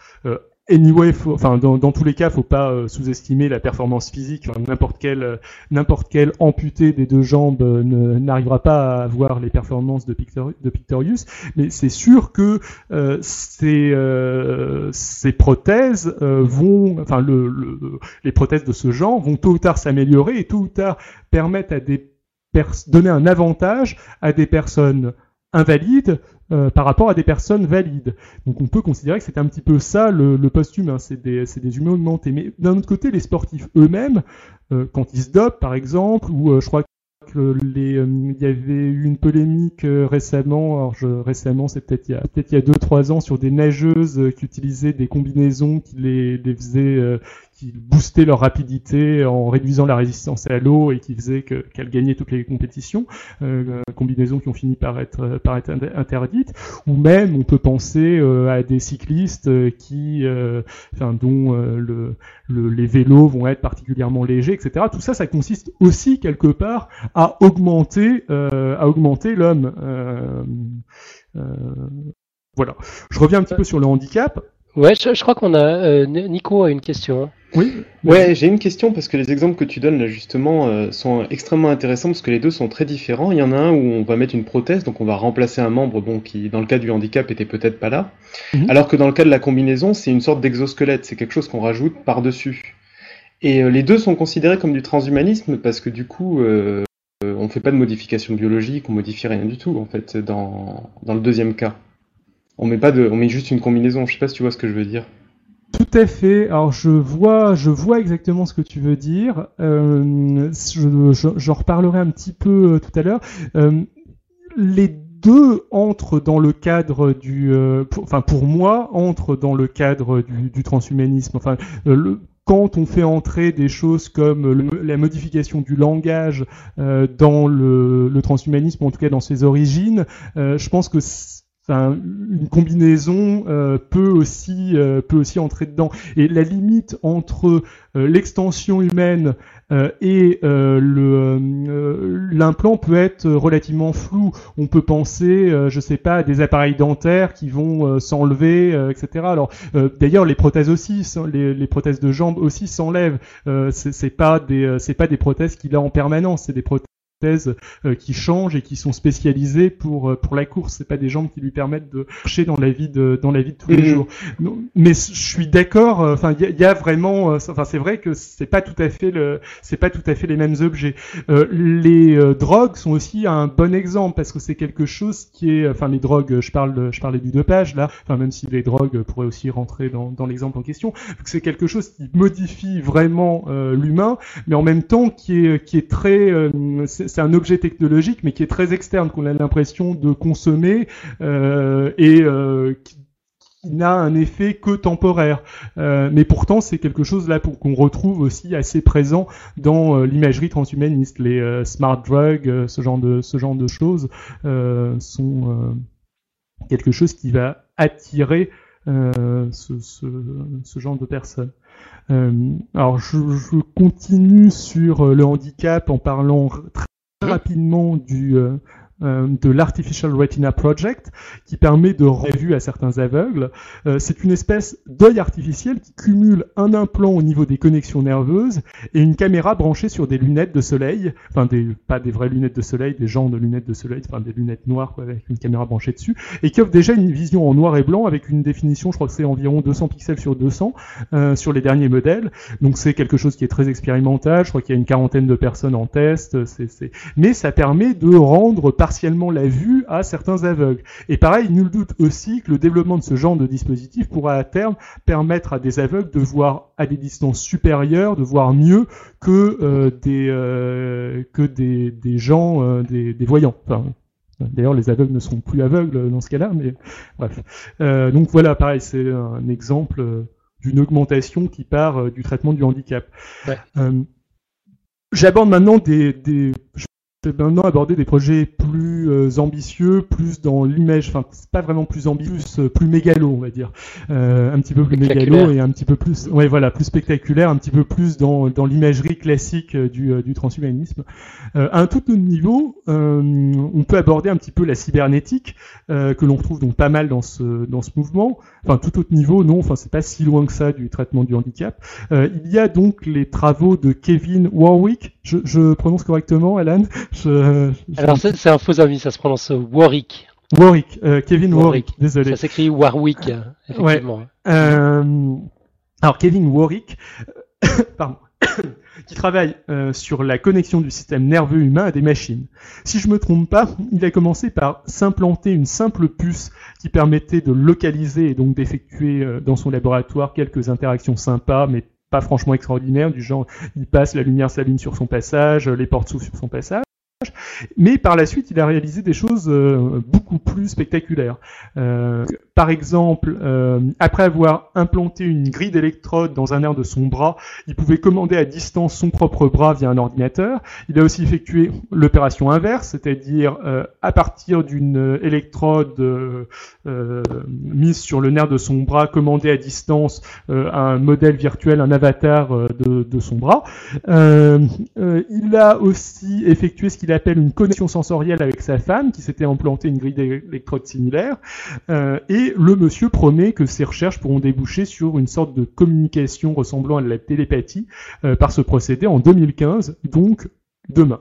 Anyway, faut, enfin dans, tous les cas, faut pas euh, sous-estimer la performance physique. N'importe quel euh, n'importe quel amputé des deux jambes euh, n'arrivera pas à avoir les performances de, de Pictorius. Mais c'est sûr que ces ces prothèses vont, enfin le, le, les prothèses de ce genre vont tôt ou tard s'améliorer et tôt ou tard permettre à des donner un avantage à des personnes invalides euh, par rapport à des personnes valides. Donc on peut considérer que c'est un petit peu ça le, le post-humain, c'est des, humains augmentés. Mais d'un autre côté, les sportifs eux-mêmes, euh, quand ils se dopent par exemple, ou euh, je crois que les, il y avait eu une polémique récemment, alors récemment c'est peut-être il y a peut-être il y a deux trois ans sur des nageuses qui utilisaient des combinaisons qui les, les faisaient qui boostaient leur rapidité en réduisant la résistance à l'eau et qui faisait qu'elles gagnaient toutes les compétitions, euh, combinaisons qui ont fini par être, par être interdites, ou même on peut penser euh, à des cyclistes qui, euh, dont euh, le, le, les vélos vont être particulièrement légers, etc. Tout ça, ça consiste aussi quelque part à augmenter, euh, à augmenter l'homme. voilà. Je reviens un petit peu sur le handicap. Ouais, je, je crois qu'on a. Euh, Nico a une question. Oui. Ouais, j'ai une question parce que les exemples que tu donnes là justement euh, sont extrêmement intéressants parce que les deux sont très différents. Il y en a un où on va mettre une prothèse, donc on va remplacer un membre bon qui dans le cas du handicap était peut-être pas là, mm -hmm. alors que dans le cas de la combinaison c'est une sorte d'exosquelette, c'est quelque chose qu'on rajoute par dessus. Et euh, les deux sont considérés comme du transhumanisme parce que du coup on fait pas de modification biologique, on modifie rien du tout en fait dans, dans le deuxième cas. On met pas de, on met juste une combinaison. Je sais pas si tu vois ce que je veux dire. Tout à fait. Alors je vois, je vois exactement ce que tu veux dire. Euh, j'en je, reparlerai un petit peu euh, tout à l'heure. Euh, les deux entrent dans le cadre du, euh, enfin pour moi, entrent dans le cadre du, transhumanisme. Enfin, quand on fait entrer des choses comme la modification du langage dans le, le, transhumanisme, en tout cas dans ses origines, je pense que Une combinaison euh, peut aussi euh, peut aussi entrer dedans. Et la limite entre euh, l'extension humaine et le l'implant peut être relativement flou. On peut penser, je sais pas, à des appareils dentaires qui vont s'enlever, etc. Alors d'ailleurs les prothèses aussi, les, les, prothèses de jambes aussi s'enlèvent. c'est pas des c'est pas des prothèses qu'il a en permanence, c'est des prothèses euh, qui changent et qui sont spécialisées pour euh, pour la course. C'est pas des jambes qui lui permettent de marcher dans la vie de dans la vie de tous les mhm. jours. mais je suis d'accord. Euh, enfin, il y, a vraiment. Enfin, c'est vrai que c'est pas tout à fait le c'est pas tout à fait les mêmes objets. les drogues sont aussi un bon exemple parce que c'est quelque chose qui est. Enfin, les drogues. Je parle je parlais du dopage là. Enfin, même si les drogues pourraient aussi rentrer dans dans l'exemple en question. C'est quelque chose qui modifie vraiment l'humain, mais en même temps qui est qui est très c'est un objet technologique, mais qui est très externe, qu'on a l'impression de consommer euh, et euh, qui, n'a un effet que temporaire. Euh, mais pourtant, c'est quelque chose là qu'on retrouve aussi assez présent dans l'imagerie transhumaniste. Les smart drugs, ce genre de ce genre de choses sont quelque chose qui va attirer ce, ce, ce, genre de personnes. alors je, je, continue sur le handicap en parlant très rapidement du, euh, de l'Artificial Retina Project, qui permet de revue à certains aveugles. Euh, c'est une espèce d'œil artificiel qui cumule un implant au niveau des connexions nerveuses et une caméra branchée sur des lunettes de soleil, enfin pas des vraies lunettes de soleil, des genres de lunettes de soleil, enfin des lunettes noires avec une caméra branchée dessus, et qui offre déjà une vision en noir et blanc avec une définition, je crois que c'est environ 200 pixels sur 200 euh, sur les derniers modèles. Donc c'est quelque chose qui est très expérimental. Je crois qu'il y a une quarantaine de personnes en test. Mais ça permet de rendre partiellement la vue à certains aveugles. Et pareil, nul doute aussi que le développement de ce genre de dispositif pourra à terme permettre à des aveugles de voir à des distances supérieures, de voir mieux que euh, des euh, que des, des gens, euh, des, des, voyants. D'ailleurs, les aveugles ne seront plus aveugles dans ce cas-là, mais bref. donc voilà, pareil, c'est un exemple d'une augmentation qui part du traitement du handicap. Ouais. J'aborde maintenant des, des, maintenant aborder des projets plus euh, ambitieux, plus dans l'image, enfin c'est pas vraiment plus ambitieux, plus, euh, plus mégalo on va dire, euh, un petit peu plus mégalo et un petit peu plus, ouais voilà, plus spectaculaire, un petit peu plus dans, dans l'imagerie classique du, du transhumanisme. à un tout autre niveau, on peut aborder un petit peu la cybernétique que l'on retrouve donc pas mal dans ce dans ce mouvement. Enfin tout autre niveau, non, enfin c'est pas si loin que ça du traitement du handicap. il y a donc les travaux de Kevin Warwick, je, je prononce correctement, Alan? Alors c'est un faux ami, ça se prononce Warwick. Warwick, euh, Kevin Warwick. désolé. Ça s'écrit Warwick, effectivement. Euh, alors Kevin Warwick, pardon, qui travaille euh, sur la connexion du système nerveux humain à des machines. Si je me trompe pas, il a commencé par s'implanter une simple puce qui permettait de localiser et donc d'effectuer dans son laboratoire quelques interactions sympas, mais pas franchement extraordinaires, du genre il passe, la lumière s'allume sur son passage, les portes s'ouvrent sur son passage. Mais par la suite, il a réalisé des choses euh, beaucoup plus spectaculaires. Euh, par exemple, euh, après avoir implanté une grille d'électrodes dans un air de son bras, il pouvait commander à distance son propre bras via un ordinateur. Il a aussi effectué l'opération inverse, c'est-à-dire à partir d'une électrode mise sur le nerf de son bras, commander à distance un modèle virtuel, un avatar de, de, son bras. il a aussi effectué ce qu'il appelle une connexion sensorielle avec sa femme, qui s'était implantée une grille d'électrodes similaire, euh, et le monsieur promet que ses recherches pourront déboucher sur une sorte de communication ressemblant à la télépathie euh, par ce procédé en 2015, donc demain.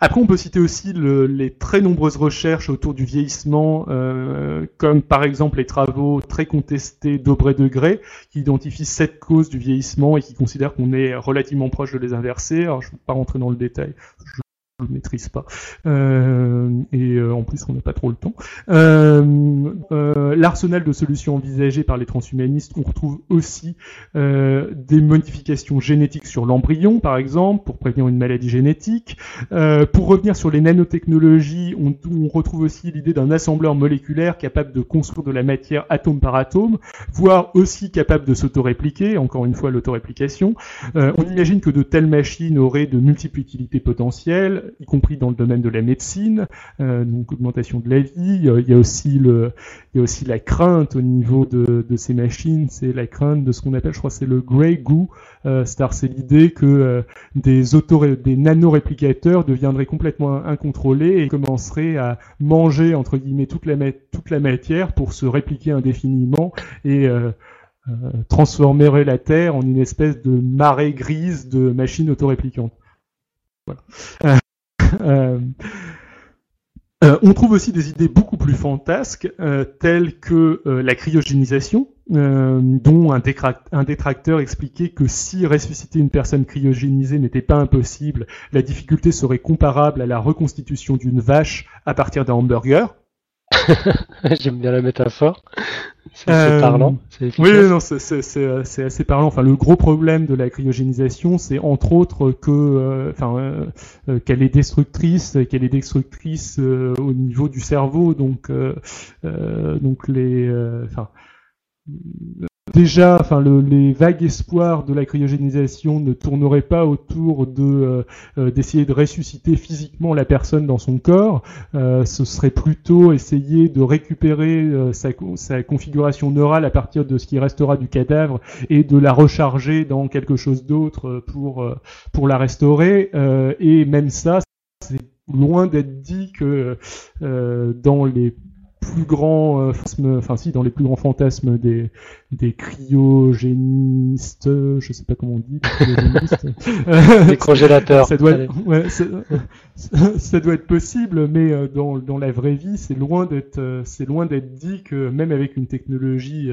Après, on peut citer aussi les très nombreuses recherches autour du vieillissement, euh, comme par exemple les travaux très contestés d'Aubrey Degré, qui identifient sept causes du vieillissement et qui considèrent qu'on est relativement proche de les inverser. Alors, je ne vais pas rentrer dans le détail, ne maîtrise pas. Euh, et euh, en plus, on n'a pas trop le temps. Euh, euh, L'arsenal de solutions envisagées par les transhumanistes, on retrouve aussi euh, des modifications génétiques sur l'embryon, par exemple, pour prévenir une maladie génétique. pour revenir sur les nanotechnologies, on, on retrouve aussi l'idée d'un assembleur moléculaire capable de construire de la matière atome par atome, voire aussi capable de s'autorépliquer, encore une fois l'autoréplication. on imagine que de telles machines auraient de multiples utilités potentielles, y compris dans le domaine de la médecine, euh, donc augmentation de la vie. Il y a aussi le, il y a aussi la crainte au niveau de, ces machines, c'est la crainte de ce qu'on appelle, je crois, c'est le grey goo. Euh, c'est l'idée que euh, des auto, des nanoréplicateurs deviendraient complètement incontrôlés et commenceraient à manger entre guillemets toute la, toute la matière pour se répliquer indéfiniment et euh, euh, transformerait la Terre en une espèce de marée grise de machines autoréplicantes. Voilà. Euh, euh, on trouve aussi des idées beaucoup plus fantasques, euh, telles que la cryogénisation, dont un, un, détracteur expliquait que si ressusciter une personne cryogénisée n'était pas impossible, la difficulté serait comparable à la reconstitution d'une vache à partir d'un hamburger. J'aime bien la métaphore. C'est euh, parlant. Oui, non, c'est assez parlant. Enfin, le gros problème de la cryogénisation, c'est entre autres que, euh, enfin, euh, qu'elle est destructrice, qu'elle est destructrice au niveau du cerveau. Donc, donc les, enfin, déjà, enfin, le, les vagues espoirs de la cryogénisation ne tourneraient pas autour de euh, euh, d'essayer de ressusciter physiquement la personne dans son corps. Euh, ce serait plutôt essayer de récupérer sa, sa, configuration neurale à partir de ce qui restera du cadavre et de la recharger dans quelque chose d'autre pour pour la restaurer. et même ça, c'est loin d'être dit que dans les plus grands euh, enfin si, dans les plus grands fantasmes des, des cryogénistes, je sais pas comment on dit, des congélateurs. ça doit, être, ouais, ça doit être possible, mais euh, dans, dans la vraie vie, c'est loin d'être, euh, c'est loin d'être dit que même avec une technologie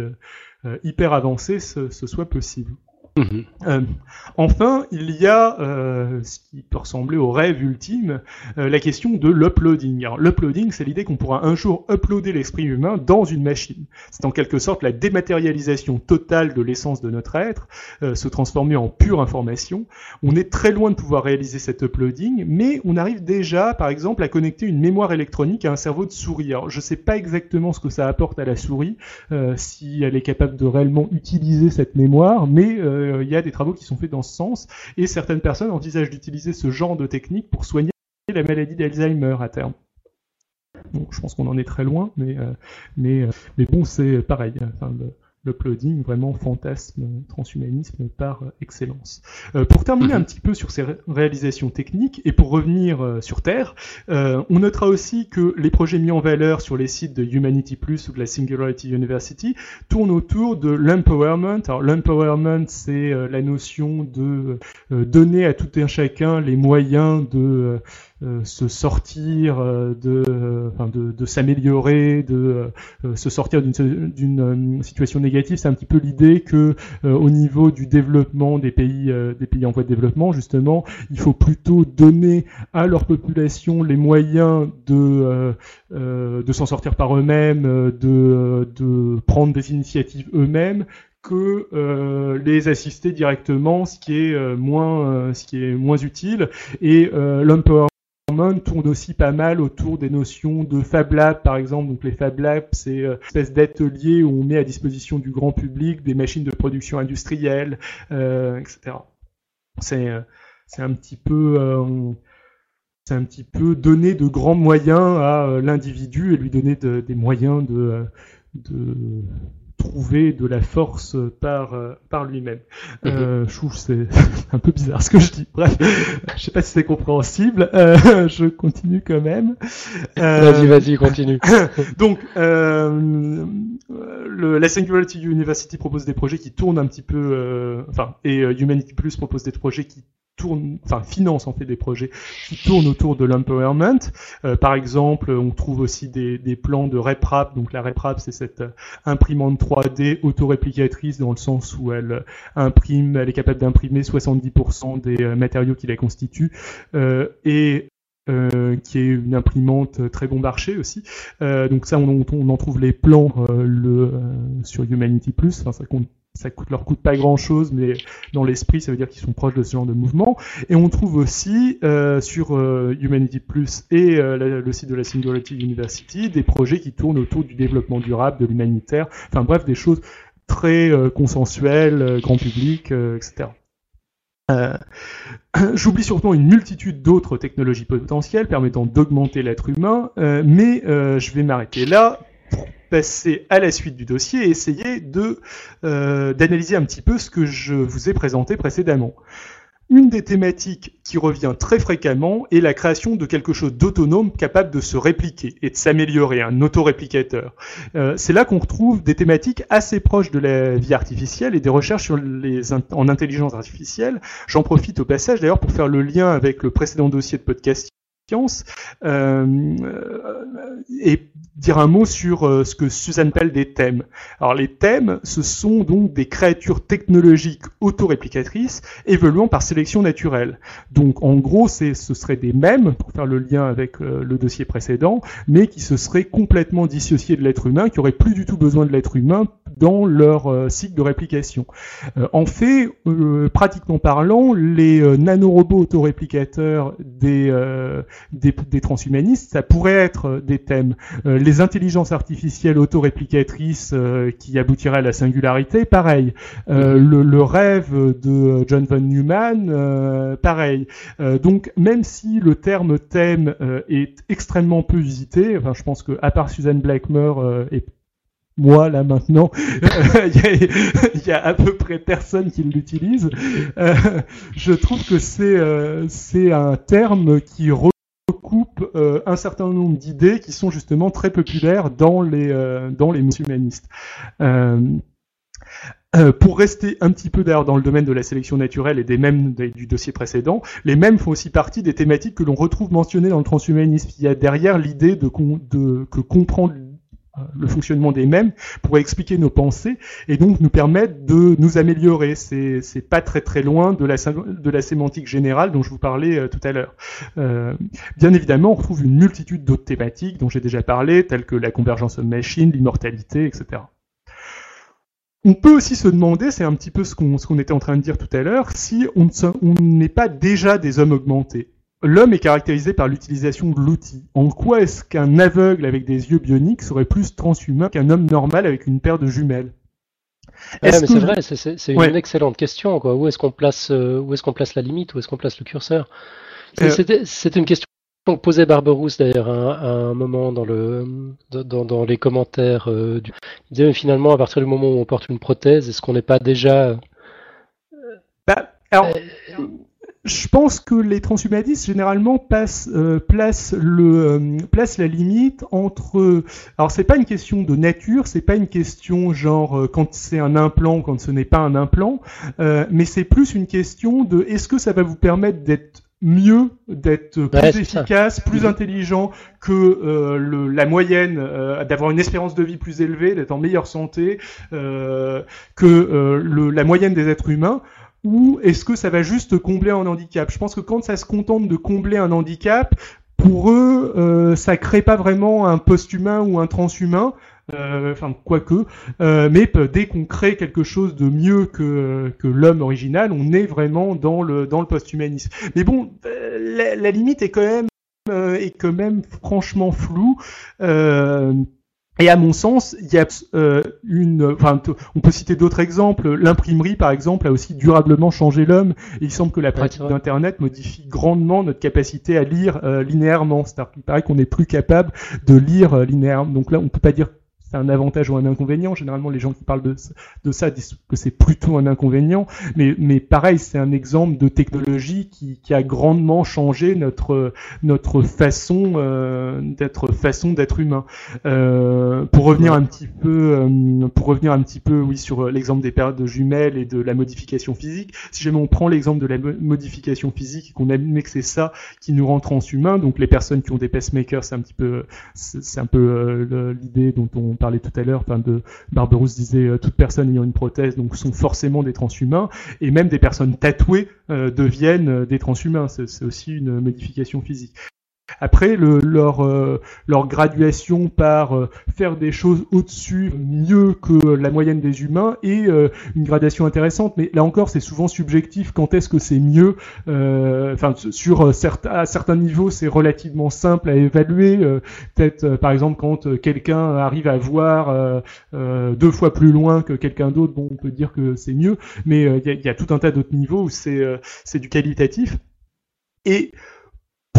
hyper avancée, ce, ce soit possible. Mhm. Euh, enfin, il y a euh, ce qui peut ressembler au rêve ultime, euh, la question de l'uploading. L'uploading, c'est l'idée qu'on pourra un jour uploader l'esprit humain dans une machine. C'est en quelque sorte la dématérialisation totale de l'essence de notre être, se transformer en pure information. On est très loin de pouvoir réaliser cet uploading, mais on arrive déjà, par exemple, à connecter une mémoire électronique à un cerveau de souris. Je ne sais pas exactement ce que ça apporte à la souris, si elle est capable de réellement utiliser cette mémoire, mais il y a des travaux qui sont faits dans ce sens, et certaines personnes envisagent d'utiliser ce genre de technique pour soigner la maladie d'Alzheimer à terme. Bon, je pense qu'on en est très loin, mais, euh, mais, euh, mais bon, c'est pareil. L'uploading, vraiment fantasme, transhumanisme par excellence. Euh, pour terminer un mhm. petit peu sur ces réalisations techniques et pour revenir euh, sur Terre, euh, on notera aussi que les projets mis en valeur sur les sites de Humanity Plus ou de la Singularity University tournent autour de l'empowerment. Alors l'empowerment, c'est la notion de donner à tout un chacun les moyens de euh, se sortir euh, de, euh, de, de s'améliorer, de se sortir d'une situation négative. C'est un petit peu l'idée que au niveau du développement des pays, des pays en voie de développement, justement, il faut plutôt donner à leur population les moyens de de s'en sortir par eux-mêmes, de, de prendre des initiatives eux-mêmes, que les assister directement, ce qui est moins, ce qui est moins utile. Et euh, l'empowerment tourne aussi pas mal autour des notions de Fab Lab, par exemple. Donc les Fab Labs, c'est euh, une espèce d'atelier où on met à disposition du grand public des machines de production industrielle, euh, etc. C'est euh, c'est un petit peu c'est un petit peu donner de grands moyens à l'individu et lui donner des moyens de trouver de la force par euh, par lui-même. Mhm. Euh, je trouve c'est un peu bizarre ce que je dis. Bref, je sais pas si c'est compréhensible. Euh, je continue quand même. vas-y, vas-y, continue. donc, le, la Singularity University propose des projets qui tournent un petit peu, enfin, et Humanity Plus propose des projets qui tourne, enfin finance en fait des projets qui tournent autour de l'empowerment. Euh, par exemple, on trouve aussi des, plans de RepRap. Donc la RepRap, c'est cette euh, imprimante 3D autoréplicatrice dans le sens où elle euh, imprime, elle est capable d'imprimer 70% des matériaux qui la constituent. et qui est une imprimante très bon marché aussi. Donc ça, on, en trouve les plans le, sur Humanity Plus. Ça compte ça leur coûte pas grand chose, mais dans l'esprit, ça veut dire qu'ils sont proches de ce genre de mouvement. Et on trouve aussi euh, sur euh, Humanity Plus et euh, le site de la Singularity University des projets qui tournent autour du développement durable, de l'humanitaire, enfin bref, des choses très consensuelles, grand public, etc. J'oublie surtout une multitude d'autres technologies potentielles permettant d'augmenter l'être humain, mais je vais m'arrêter là passer à la suite du dossier et essayer euh, d'analyser un petit peu ce que je vous ai présenté précédemment. Une des thématiques qui revient très fréquemment est la création de quelque chose d'autonome capable de se répliquer et de s'améliorer, un autoréplicateur. Euh, c'est là qu'on retrouve des thématiques assez proches de la vie artificielle et des recherches sur les en intelligence artificielle. J'en profite au passage d'ailleurs pour faire le lien avec le précédent dossier de podcast euh, et dire un mot sur euh, ce que Suzanne appelle des thèmes. Alors les thèmes, ce sont donc des créatures technologiques autoréplicatrices évoluant par sélection naturelle. Donc en gros, ce serait des mêmes, pour faire le lien avec euh, le dossier précédent, mais qui se seraient complètement dissociés de l'être humain, qui auraient plus du tout besoin de l'être humain dans leur cycle de réplication. en fait, pratiquement parlant, les nanorobots autoréplicateurs des des, transhumanistes, ça pourrait être des thèmes. Euh, les intelligences artificielles autoréplicatrices euh, qui aboutiraient à la singularité, pareil. Euh, le, rêve de John von Neumann, pareil. donc même si le terme thème est extrêmement peu visité, enfin je pense que à part Suzanne Blackmore et moi là maintenant, il y, a à peu près personne qui l'utilise. je trouve que c'est c'est un terme qui euh, un certain nombre d'idées qui sont justement très populaires dans les, euh, dans les humanistes. Euh, pour rester un petit peu d'ailleurs dans le domaine de la sélection naturelle et des mêmes du dossier précédent, les mêmes font aussi partie des thématiques que l'on retrouve mentionnées dans le transhumanisme. Il y a derrière l'idée de, de, que comprendre le fonctionnement des mêmes pour expliquer nos pensées et donc nous permettre de nous améliorer. C'est, pas très très loin de la, sémantique générale dont je vous parlais euh, tout à l'heure. Euh, bien évidemment, on retrouve une multitude d'autres thématiques dont j'ai déjà parlé, telles que la convergence homme-machine, l'immortalité, etc. On peut aussi se demander, c'est un petit peu ce qu'on était en train de dire tout à l'heure, si on n'est pas déjà des hommes augmentés. L'homme est caractérisé par l'utilisation de l'outil. En quoi est-ce qu'un aveugle avec des yeux bioniques serait plus transhumain qu'un homme normal avec une paire de jumelles? C'est vrai, c'est une excellente question. Quoi. Où est-ce qu'on place, euh, où est-ce qu'on place la limite, où est-ce qu'on place le curseur? Euh, C'est une question que posait Barberousse d'ailleurs à, un moment dans, le, dans, dans les commentaires. Euh, du... Il disait finalement à partir du moment où on porte une prothèse, est-ce qu'on n'est pas déjà bah, alors, je pense que les transhumanistes généralement passent, euh, placent, le, euh, placent la limite entre. Alors c'est pas une question de nature, c'est pas une question genre euh, quand c'est un implant, quand ce n'est pas un implant, euh, mais c'est plus une question de est-ce que ça va vous permettre d'être mieux, d'être plus efficace, plus intelligent que le, la moyenne, d'avoir une espérance de vie plus élevée, d'être en meilleure santé que le, la moyenne des êtres humains ou est-ce que ça va juste combler un handicap? Je pense que quand ça se contente de combler un handicap, pour eux, euh, ça crée pas vraiment un post-humain ou un transhumain, euh, enfin quoique, euh, mais dès qu'on crée quelque chose de mieux que, que l'homme original, on est vraiment dans le dans le post-humanisme. Mais bon, euh, la, la, limite est quand même est quand même franchement floue. Et à mon sens, il y a euh, une, enfin, on peut citer d'autres exemples. L'imprimerie, par exemple, a aussi durablement changé l'homme. il semble que la pratique d'Internet modifie grandement notre capacité à lire euh, linéairement. C'est-à-dire qu'il paraît qu'on n'est plus capable de lire euh, linéairement. Donc là, on peut pas dire un avantage ou un inconvénient. Généralement, les gens qui parlent de, ça disent que c'est plutôt un inconvénient. Mais, mais pareil, c'est un exemple de technologie qui, qui, a grandement changé notre, notre façon euh, d'être façon d'être humain. Euh, pour revenir un petit peu, euh, pour revenir un petit peu, oui, sur l'exemple des périodes de jumelles et de la modification physique. Si jamais on prend l'exemple de la modification physique et qu'on admet que c'est ça qui nous rend transhumains, donc les personnes qui ont des pacemakers, c'est un petit peu, c'est un peu euh, l'idée dont on parlait tout à l'heure, enfin de Barberousse disait euh, toute personne ayant une prothèse donc sont forcément des transhumains et même des personnes tatouées euh, deviennent euh, des transhumains. C'est aussi une modification physique. Après, le, leur, leur graduation par faire des choses au-dessus mieux que la moyenne des humains est une gradation intéressante, mais là encore, c'est souvent subjectif. Quand est-ce que c'est mieux Enfin, sur certains, à certains niveaux, c'est relativement simple à évaluer. Peut-être, par exemple, quand quelqu'un arrive à voir deux fois plus loin que quelqu'un d'autre, bon, on peut dire que c'est mieux, mais il y, a tout un tas d'autres niveaux où c'est c'est du qualitatif. Et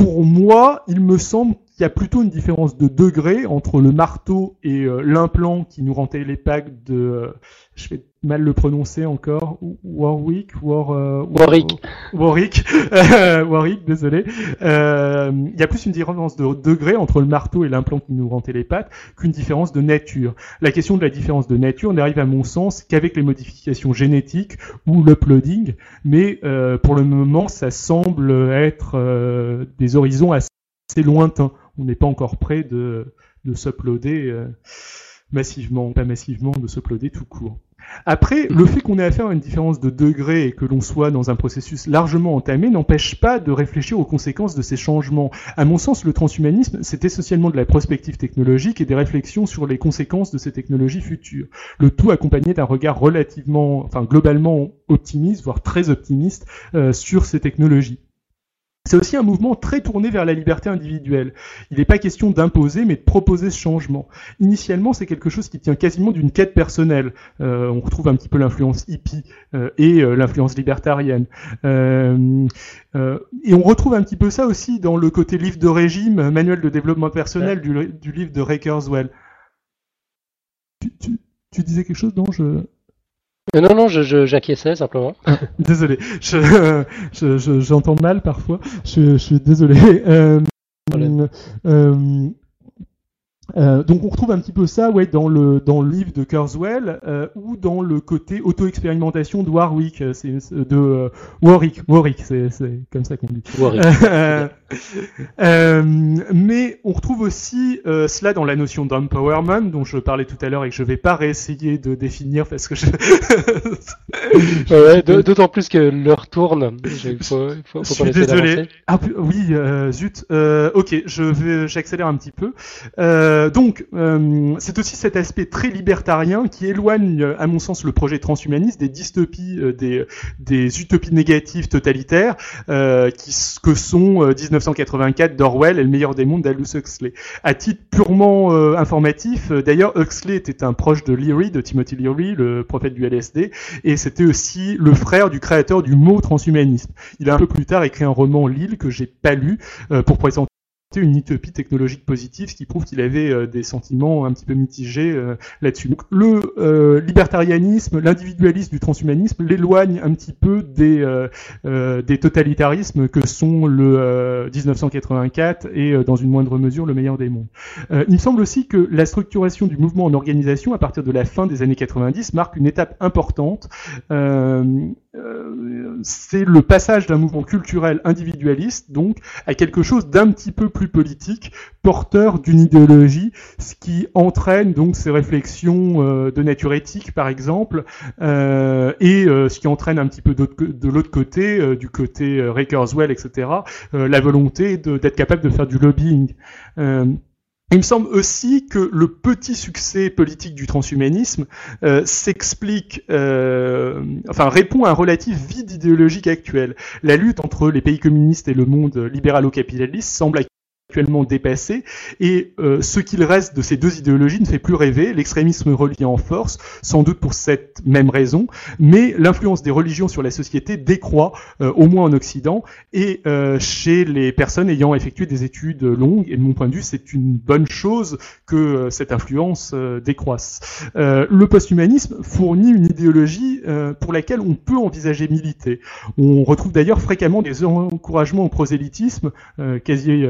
pour moi, il me semble qu'il y a plutôt une différence de degré entre le marteau et euh, l'implant qui nous rendait les packs de, euh, je vais mal le prononcer encore, Warwick, War, euh, Warwick, Warwick, Warwick, désolé. Il y a plus une différence de degré entre le marteau et l'implant qui nous rendait les pattes qu'une différence de nature. La question de la différence de nature n'arrive à mon sens qu'avec les modifications génétiques ou l'uploading, mais pour le moment, ça semble être des horizons assez lointains on n'est pas encore prêt de, de s'uploader euh, massivement, pas massivement, de s'uploader tout court. Après, le fait qu'on ait affaire à une différence de degré et que l'on soit dans un processus largement entamé n'empêche pas de réfléchir aux conséquences de ces changements. À mon sens, le transhumanisme, c'est essentiellement de la prospective technologique et des réflexions sur les conséquences de ces technologies futures. Le tout accompagné d'un regard relativement, enfin globalement optimiste, voire très optimiste, euh, sur ces technologies. C'est aussi un mouvement très tourné vers la liberté individuelle. Il n'est pas question d'imposer, mais de proposer ce changement. Initialement, c'est quelque chose qui tient quasiment d'une quête personnelle. Euh, on retrouve un petit peu l'influence hippie euh, et euh, l'influence libertarienne. et on retrouve un petit peu ça aussi dans le côté livre de régime, manuel de développement personnel du, livre de Ray Kurzweil. Tu, tu, disais quelque chose, non? Je... Euh, non, non, j'acquiesçais simplement. Ah, désolé, j'entends je, mal parfois. Je, suis désolé. Euh, euh, euh, donc on retrouve un petit peu ça ouais, dans, le, dans le livre de Kurzweil ou dans le côté auto-expérimentation de Warwick, c'est, de Warwick, Warwick c'est, comme ça qu'on dit. Warwick. Mais on retrouve aussi cela dans la notion d'empowerment dont je parlais tout à l'heure et que je vais pas réessayer de définir parce que je... ouais, d'autant plus que l'heure tourne. Il faut, faut, faut je suis désolé. Ah oui, zut. ok, je vais, j'accélère un petit peu. Euh, euh, donc, euh, c'est aussi cet aspect très libertarien qui éloigne, à mon sens, le projet transhumaniste des dystopies, euh, des, des, utopies négatives totalitaires, qui, que sont 1984 d'Orwell et le meilleur des mondes d'Aldous Huxley. À titre purement informatif, d'ailleurs, Huxley était un proche de Leary, de Timothy Leary, le prophète du LSD, et c'était aussi le frère du créateur du mot transhumanisme. Il a un peu plus tard écrit un roman Lille que j'ai pas lu pour présenter une utopie technologique positive, ce qui prouve qu'il avait euh, des sentiments un petit peu mitigés euh, là-dessus. Donc le euh, libertarianisme, l'individualisme du transhumanisme l'éloigne un petit peu des, des totalitarismes que sont le 1984 et dans une moindre mesure le meilleur des mondes. il me semble aussi que la structuration du mouvement en organisation à partir de la fin des années 90 marque une étape importante c'est le passage d'un mouvement culturel individualiste, donc, à quelque chose d'un petit peu plus politique, porteur d'une idéologie, ce qui entraîne donc ces réflexions euh, de nature éthique, par exemple, euh, et ce qui entraîne un petit peu de l'autre côté, du côté Ray Kurzweil, etc., la volonté d'être capable de faire du lobbying. Il me semble aussi que le petit succès politique du transhumanisme euh, s'explique, euh, enfin répond à un relatif vide idéologique actuel. La lutte entre les pays communistes et le monde libéral-capitaliste semble actuellement dépassé, et euh, ce qu'il reste de ces deux idéologies ne fait plus rêver, l'extrémisme religieux en force, sans doute pour cette même raison, mais l'influence des religions sur la société décroît, euh, au moins en Occident, et euh, chez les personnes ayant effectué des études longues, et de mon point de vue, c'est une bonne chose que cette influence décroisse. le posthumanisme fournit une idéologie pour laquelle on peut envisager militer. On retrouve d'ailleurs fréquemment des encouragements au prosélytisme, quasi,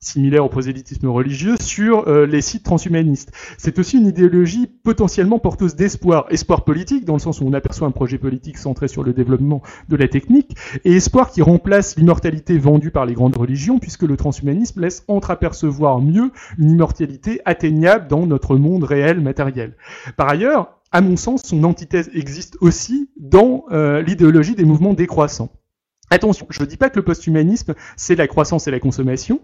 similaire au prosélytisme religieux sur euh, les sites transhumanistes. C'est aussi une idéologie potentiellement porteuse d'espoir, espoir politique dans le sens où on aperçoit un projet politique centré sur le développement de la technique et espoir qui remplace l'immortalité vendue par les grandes religions puisque le transhumanisme laisse entreapercevoir mieux une immortalité atteignable dans notre monde réel matériel. Par ailleurs, à mon sens, son antithèse existe aussi dans euh, l'idéologie des mouvements décroissants. Attention, je ne dis pas que le posthumanisme, c'est la croissance et la consommation.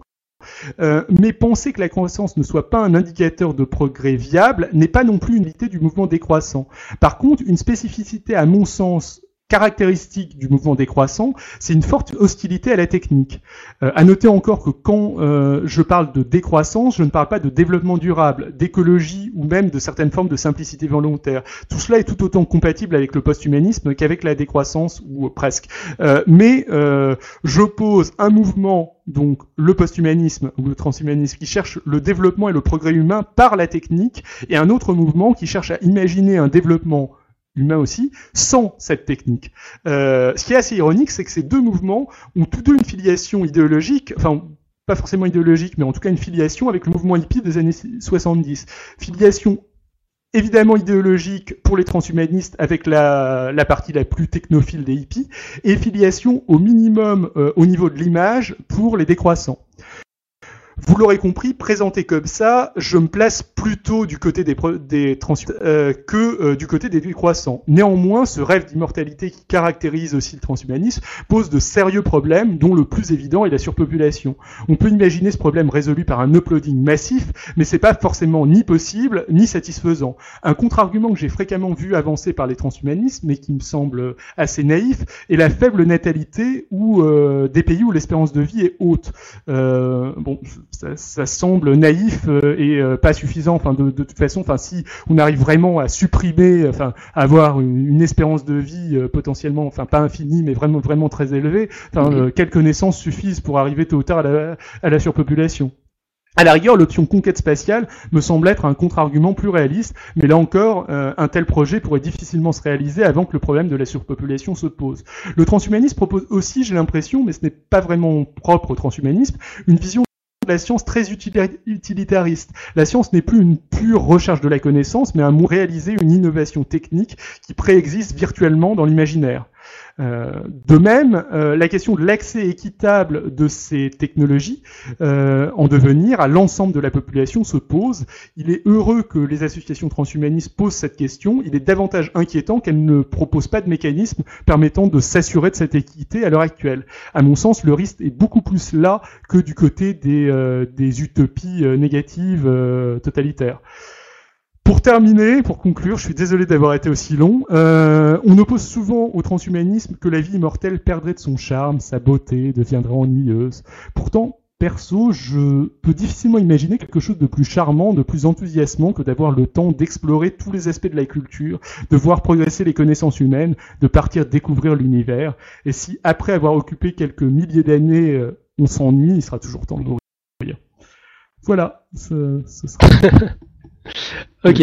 Euh, mais penser que la croissance ne soit pas un indicateur de progrès viable n'est pas non plus une unité du mouvement décroissant. Par contre, une spécificité à mon sens caractéristique du mouvement décroissant, c'est une forte hostilité à la technique. Euh, à noter encore que quand euh, je parle de décroissance, je ne parle pas de développement durable, d'écologie ou même de certaines formes de simplicité volontaire. Tout cela est tout autant compatible avec le post-humanisme qu'avec la décroissance ou presque. Euh, mais euh, j'oppose un mouvement donc le post-humanisme ou le transhumanisme qui cherche le développement et le progrès humain par la technique et un autre mouvement qui cherche à imaginer un développement humain aussi, sans cette technique. Euh, ce qui est assez ironique, c'est que ces deux mouvements ont tous deux une filiation idéologique, enfin pas forcément idéologique, mais en tout cas une filiation avec le mouvement hippie des années 70. Filiation évidemment idéologique pour les transhumanistes avec la, partie la plus technophile des hippies, et filiation au minimum euh, au niveau de l'image pour les décroissants. Vous l'aurez compris, présenté comme ça, je me place plutôt du côté des, des trans euh, que euh, du côté des décroissants. Néanmoins, ce rêve d'immortalité qui caractérise aussi le transhumanisme pose de sérieux problèmes, dont le plus évident est la surpopulation. On peut imaginer ce problème résolu par un uploading massif, mais c'est pas forcément ni possible ni satisfaisant. Un contre-argument que j'ai fréquemment vu avancer par les transhumanistes, mais qui me semble assez naïf, est la faible natalité ou euh, des pays où l'espérance de vie est haute. Euh, bon, ça, ça, semble naïf euh, et euh, pas suffisant. Enfin, de, de, toute façon, enfin, si on arrive vraiment à supprimer, enfin, avoir une, une espérance de vie euh, potentiellement, enfin, pas infinie, mais vraiment, vraiment très élevée, enfin, Mhm. quelques naissances suffisent pour arriver tôt ou tard à la, à la surpopulation. À la rigueur, l'option conquête spatiale me semble être un contre-argument plus réaliste, mais là encore, euh, un tel projet pourrait difficilement se réaliser avant que le problème de la surpopulation se pose. Le transhumanisme propose aussi, j'ai l'impression, mais ce n'est pas vraiment propre au transhumanisme, une vision la science très utilita- utilitariste. La science n'est plus une pure recherche de la connaissance, mais un mot réaliser une innovation technique qui préexiste virtuellement dans l'imaginaire. Euh, de même, euh, la question de l'accès équitable de ces technologies euh, en devenir à l'ensemble de la population se pose. Il est heureux que les associations transhumanistes posent cette question. Il est davantage inquiétant qu'elles ne proposent pas de mécanisme permettant de s'assurer de cette équité à l'heure actuelle. À mon sens, le risque est beaucoup plus là que du côté des, utopies négatives totalitaires. Pour terminer, pour conclure, je suis désolé d'avoir été aussi long. Euh, on oppose souvent au transhumanisme que la vie immortelle perdrait de son charme, sa beauté, deviendrait ennuyeuse. Pourtant, perso, je peux difficilement imaginer quelque chose de plus charmant, de plus enthousiasmant que d'avoir le temps d'explorer tous les aspects de la culture, de voir progresser les connaissances humaines, de partir découvrir l'univers. Et si, après avoir occupé quelques milliers d'années, euh, on s'ennuie, il sera toujours temps de mourir. Voilà, ce, ce sera... Ok.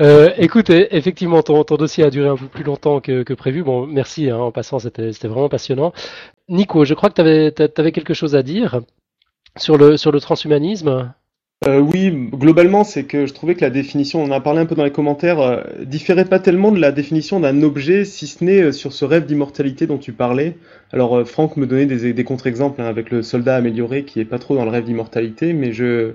Euh, écoute, e- effectivement, ton, dossier a duré un peu plus longtemps que, prévu. Bon, merci hein, en passant, c'était vraiment passionnant. Nico, je crois que tu avais, quelque chose à dire sur le, transhumanisme? Euh, oui, globalement, c'est que je trouvais que la définition, on en a parlé un peu dans les commentaires, euh, différait pas tellement de la définition d'un objet, si ce n'est euh, sur ce rêve d'immortalité dont tu parlais. Alors, euh, Franck me donnait des, des contre-exemples hein, avec le soldat amélioré qui est pas trop dans le rêve d'immortalité, mais je,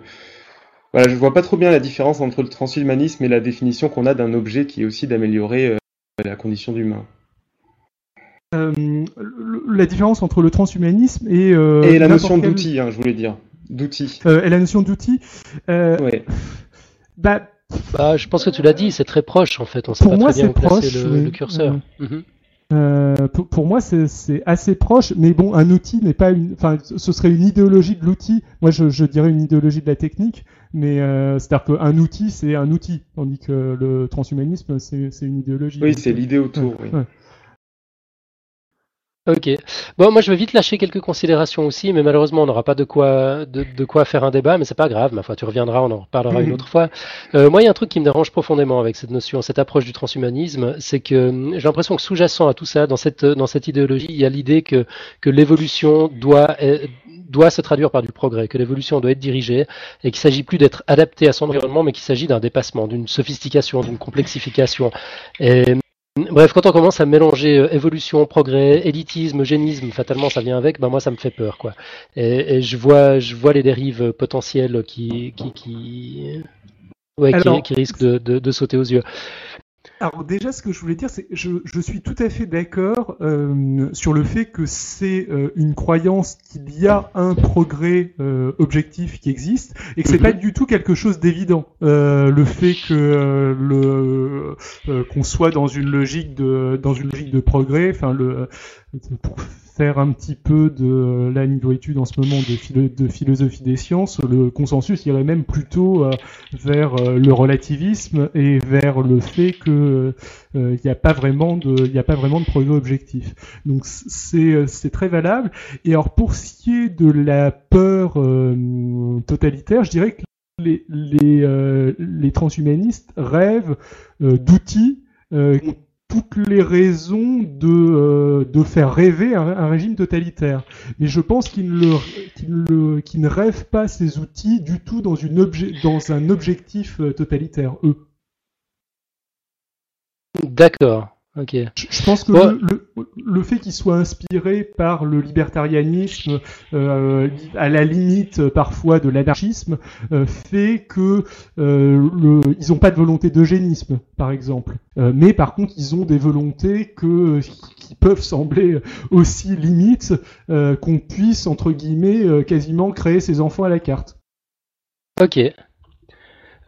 voilà, je vois pas trop bien la différence entre le transhumanisme et la définition qu'on a d'un objet qui est aussi d'améliorer euh, la condition d'humain. Euh, la différence entre le transhumanisme et, euh, Et la notion quel- d'outil, hein, je voulais dire. D'outil. euh, et la notion d'outil. Euh, Ouais. bah, Bah, je pense que tu l'as dit, c'est très proche en fait. On sait Pour pas moi, très bien où c'est placer proche, le, oui. le curseur. Mhm. Euh, pour, pour moi, c'est assez proche, mais bon, un outil n'est pas une. Enfin, ce serait une idéologie de l'outil. Moi, je, je dirais une idéologie de la technique, mais euh, c'est-à-dire qu'un outil, c'est un outil, tandis que le transhumanisme, c'est une idéologie. Oui, c'est l'idée autour. ouais, oui. ouais. Ok. Bon, moi je vais vite lâcher quelques considérations aussi, mais malheureusement on n'aura pas de quoi de, de quoi faire un débat, mais c'est pas grave. Ma foi, tu reviendras, on en reparlera une Mhm. autre fois. Euh, moi, il y a un truc qui me dérange profondément avec cette notion, cette approche du transhumanisme, c'est que hum, j'ai l'impression que sous-jacent à tout ça, dans cette dans cette idéologie, il y a l'idée que que l'évolution doit eh, doit se traduire par du progrès, que l'évolution doit être dirigée et qu'il s'agit plus d'être adapté à son environnement, mais qu'il s'agit d'un dépassement, d'une sophistication, d'une complexification. Et Bref, quand on commence à mélanger euh, évolution, progrès, élitisme, eugénisme, fatalement ça vient avec, ben moi ça me fait peur quoi. Et, et je vois, je vois les dérives potentielles qui, qui, qui, ouais, qui- risquent de, de, de sauter aux yeux. Alors déjà, ce que je voulais dire, c'est je, je suis tout à fait d'accord euh, sur le fait que c'est euh, une croyance qu'il y a un progrès euh, objectif qui existe et que c'est pas du tout quelque chose d'évident. Euh, le fait que euh, le euh, qu'on soit dans une logique de dans une logique de progrès, enfin le pour faire un petit peu de la niveau en ce moment de, philo- de philosophie des sciences, le consensus irait même plutôt euh, vers euh, le relativisme et vers le fait que il n'y a pas vraiment de il a objectif. Donc c'est très valable. Et alors pour ce qui est de la peur euh, totalitaire, je dirais que les euh, transhumanistes rêvent euh, d'outils euh, toutes les raisons de, euh, de faire rêver un, régime totalitaire. Mais je pense qu'ils ne, ne rêvent pas ces outils du tout dans, une obje- dans un objectif euh, totalitaire, eux. D'accord. Ok. Je je pense que le, le, le fait qu'ils soient inspirés par le libertarianisme, euh, à la limite euh, parfois de l'anarchisme, euh, fait que euh, le, ils n'ont pas de volonté d'eugénisme, par exemple. Mais par contre, ils ont des volontés que, qui peuvent sembler aussi limites qu'on puisse, entre guillemets, quasiment créer ses enfants à la carte. Ok.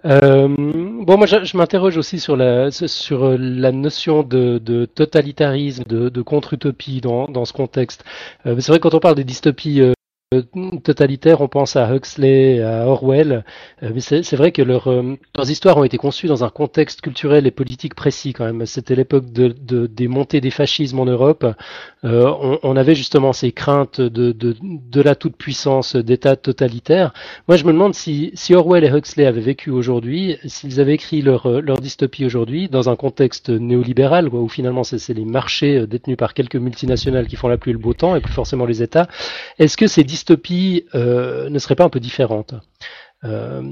Euh, bon, moi, je, je m'interroge aussi sur la sur euh, la notion de, de totalitarisme, de, de contre-utopie dans, dans ce contexte. Euh, c'est vrai quand on parle des dystopies euh, totalitaires, on pense à Huxley, à Orwell, euh, mais c'est c'est vrai que leurs euh, leurs histoires ont été conçues dans un contexte culturel et politique précis quand même. C'était l'époque de, de- des montées des fascismes en Europe. On, avait justement ces craintes de, la toute-puissance d'État totalitaire. Moi, je me demande si, Orwell et Huxley avaient vécu aujourd'hui, s'ils avaient écrit leur, dystopie aujourd'hui dans un contexte néolibéral, où finalement c'est c'est les marchés détenus par quelques multinationales qui font la pluie et le beau temps, et plus forcément les États, est-ce que ces dystopies euh, ne seraient pas un peu différentes Euh,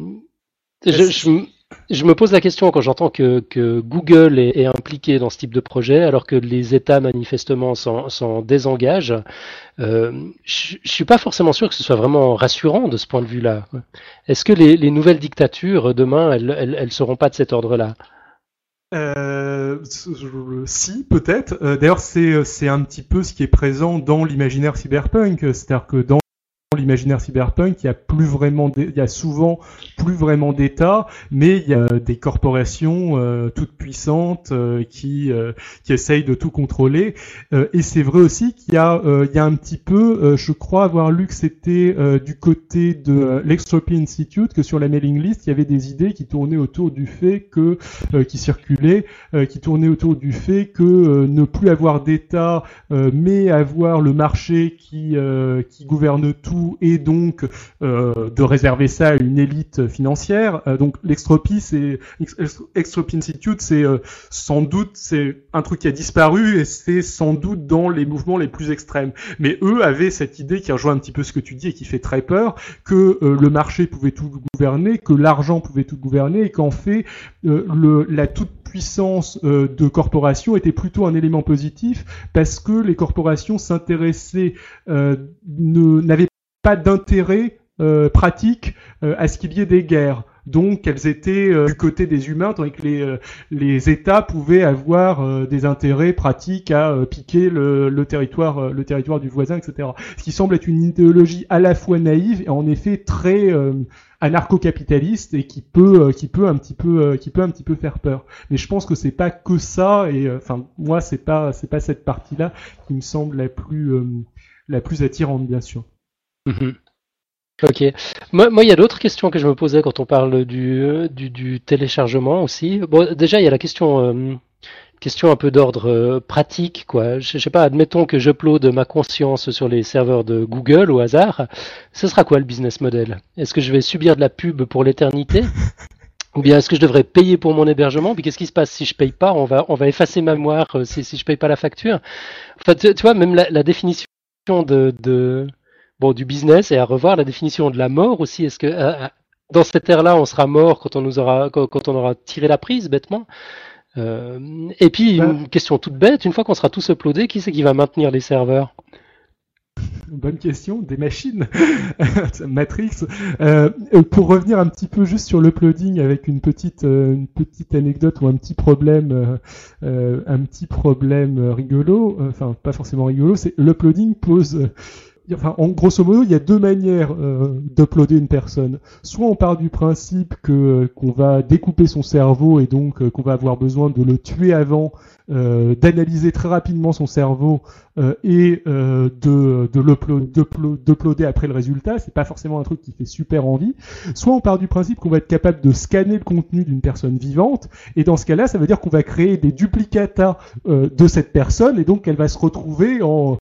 je, je me pose la question quand j'entends que, que Google est, est impliqué dans ce type de projet, alors que les États manifestement s'en s'en désengagent. Euh, je, je suis pas forcément sûr que ce soit vraiment rassurant de ce point de vue-là. Est-ce que les, les nouvelles dictatures demain, elles, elles seront pas de cet ordre-là? Euh, si, peut-être. D'ailleurs, c'est un petit peu ce qui est présent dans l'imaginaire cyberpunk. C'est-à-dire que dans l'imaginaire cyberpunk, il y a plus vraiment, il y a souvent plus vraiment d'État, mais il y a des corporations euh, toutes puissantes euh, qui euh, qui essayent de tout contrôler. Euh, et c'est vrai aussi qu'il y a il y a un petit peu, je crois avoir lu que c'était du côté de l'Extropy Institute que sur la mailing list, il y avait des idées qui tournaient autour du fait que qui circulaient, qui tournaient autour du fait que ne plus avoir d'État, mais avoir le marché qui qui gouverne tout et donc euh, de réserver ça à une élite financière. Euh, donc l'extropie, c'est Institute, c'est euh, sans doute c'est un truc qui a disparu et c'est sans doute dans les mouvements les plus extrêmes. Mais eux avaient cette idée qui rejoint un petit peu ce que tu dis et qui fait très peur, que euh, le marché pouvait tout gouverner, que l'argent pouvait tout gouverner et qu'en fait euh, le, la toute puissance de corporations était plutôt un élément positif parce que les corporations s'intéressaient, euh, n'avaient pas d'intérêt euh, pratique euh, à ce qu'il y ait des guerres. Donc elles étaient euh, du côté des humains, tandis que les, les États pouvaient avoir des intérêts pratiques à piquer le, le territoire, le territoire du voisin, etc. Ce qui semble être une idéologie à la fois naïve et en effet très anarcho-capitaliste et qui peut, qui peut un petit peu, qui peut un petit peu faire peur. Mais je pense que c'est pas que ça et enfin moi c'est pas, pas cette partie-là qui me semble la plus, la plus attirante bien sûr. Mhm. Ok. Moi, il y a d'autres questions que je me posais quand on parle du, euh, du, du téléchargement aussi. Bon, déjà, il y a la question, euh, question un peu d'ordre euh, pratique, quoi. Je, je sais pas, admettons que j'upload ma conscience sur les serveurs de Google au hasard. Ce sera quoi le business model? Est-ce que je vais subir de la pub pour l'éternité? Ou bien est-ce que je devrais payer pour mon hébergement? Puis qu'est-ce qui se passe si je paye pas? On va, on va effacer ma mémoire euh, si, si je paye pas la facture. Enfin, tu, tu vois, même la, la définition de, de, bon, du business et à revoir la définition de la mort aussi. Est-ce que euh, dans cette ère-là, on sera mort quand on nous aura quand, quand on aura tiré la prise bêtement? Euh, Et puis une question toute bête, une fois qu'on sera tous uploadés, qui c'est qui va maintenir les serveurs? Bonne question. Des machines, Matrix. Euh, pour revenir un petit peu juste sur l'uploading avec une petite, une petite anecdote ou un petit problème, un petit problème rigolo. Enfin, pas forcément rigolo. C'est l'uploading pose enfin, en grosso modo, il y a deux manières euh, d'uploader une personne. Soit on part du principe que euh, qu'on va découper son cerveau et donc euh, qu'on va avoir besoin de le tuer avant, euh, d'analyser très rapidement son cerveau et de de d'uploader après le résultat. C'est pas forcément un truc qui fait super envie. Soit on part du principe qu'on va être capable de scanner le contenu d'une personne vivante et dans ce cas-là, ça veut dire qu'on va créer des duplicata de cette personne et donc elle va se retrouver en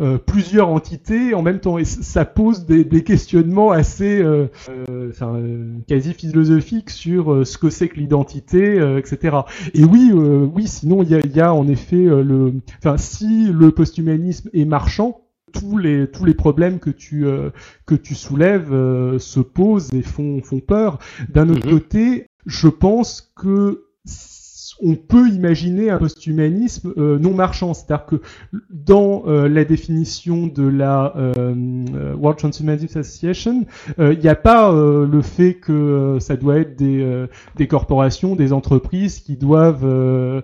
euh, plusieurs entités en même temps. Et ça pose des, questionnements assez euh, euh, quasi philosophiques sur ce que c'est que l'identité etc et oui oui sinon il y a, en effet le enfin si le posthumanisme est marchand tous les tous les problèmes que tu que tu soulèves se posent et font font peur. D'un autre mm-hmm. côté je pense que on peut imaginer un posthumanisme euh, non marchand, c'est-à-dire que dans euh, la définition de la euh, World Transhumanism Association, il n'y a pas le fait que ça doit être des, des corporations, des entreprises qui doivent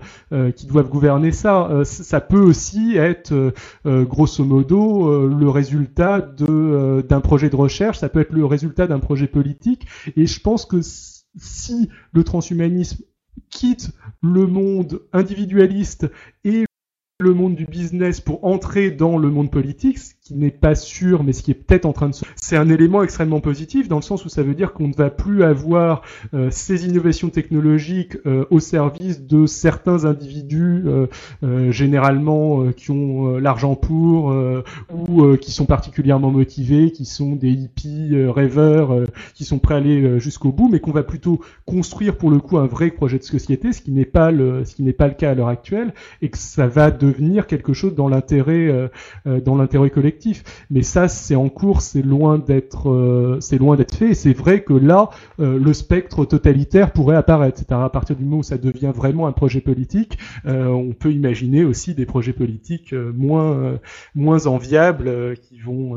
qui doivent gouverner ça. ça peut aussi être grosso modo le résultat de d'un projet de recherche, ça peut être le résultat d'un projet politique, et je pense que si le transhumanisme quitte le monde individualiste et le monde du business pour entrer dans le monde politique, qui n'est pas sûr, mais ce qui est peut-être en train de se... C'est un élément extrêmement positif dans le sens où ça veut dire qu'on ne va plus avoir euh, ces innovations technologiques euh, au service de certains individus, euh, généralement qui ont l'argent pour, ou qui sont particulièrement motivés, qui sont des hippies rêveurs, qui sont prêts à aller jusqu'au bout, mais qu'on va plutôt construire pour le coup un vrai projet de société, ce qui n'est pas le, ce qui n'est pas le cas à l'heure actuelle, et que ça va de devenir quelque chose dans l'intérêt dans l'intérêt collectif. Mais ça, c'est en cours, c'est loin d'être euh, c'est loin d'être fait. Et c'est vrai que là, le spectre totalitaire pourrait apparaître. À partir du moment où ça devient vraiment un projet politique, on peut imaginer aussi des projets politiques moins moins enviables qui vont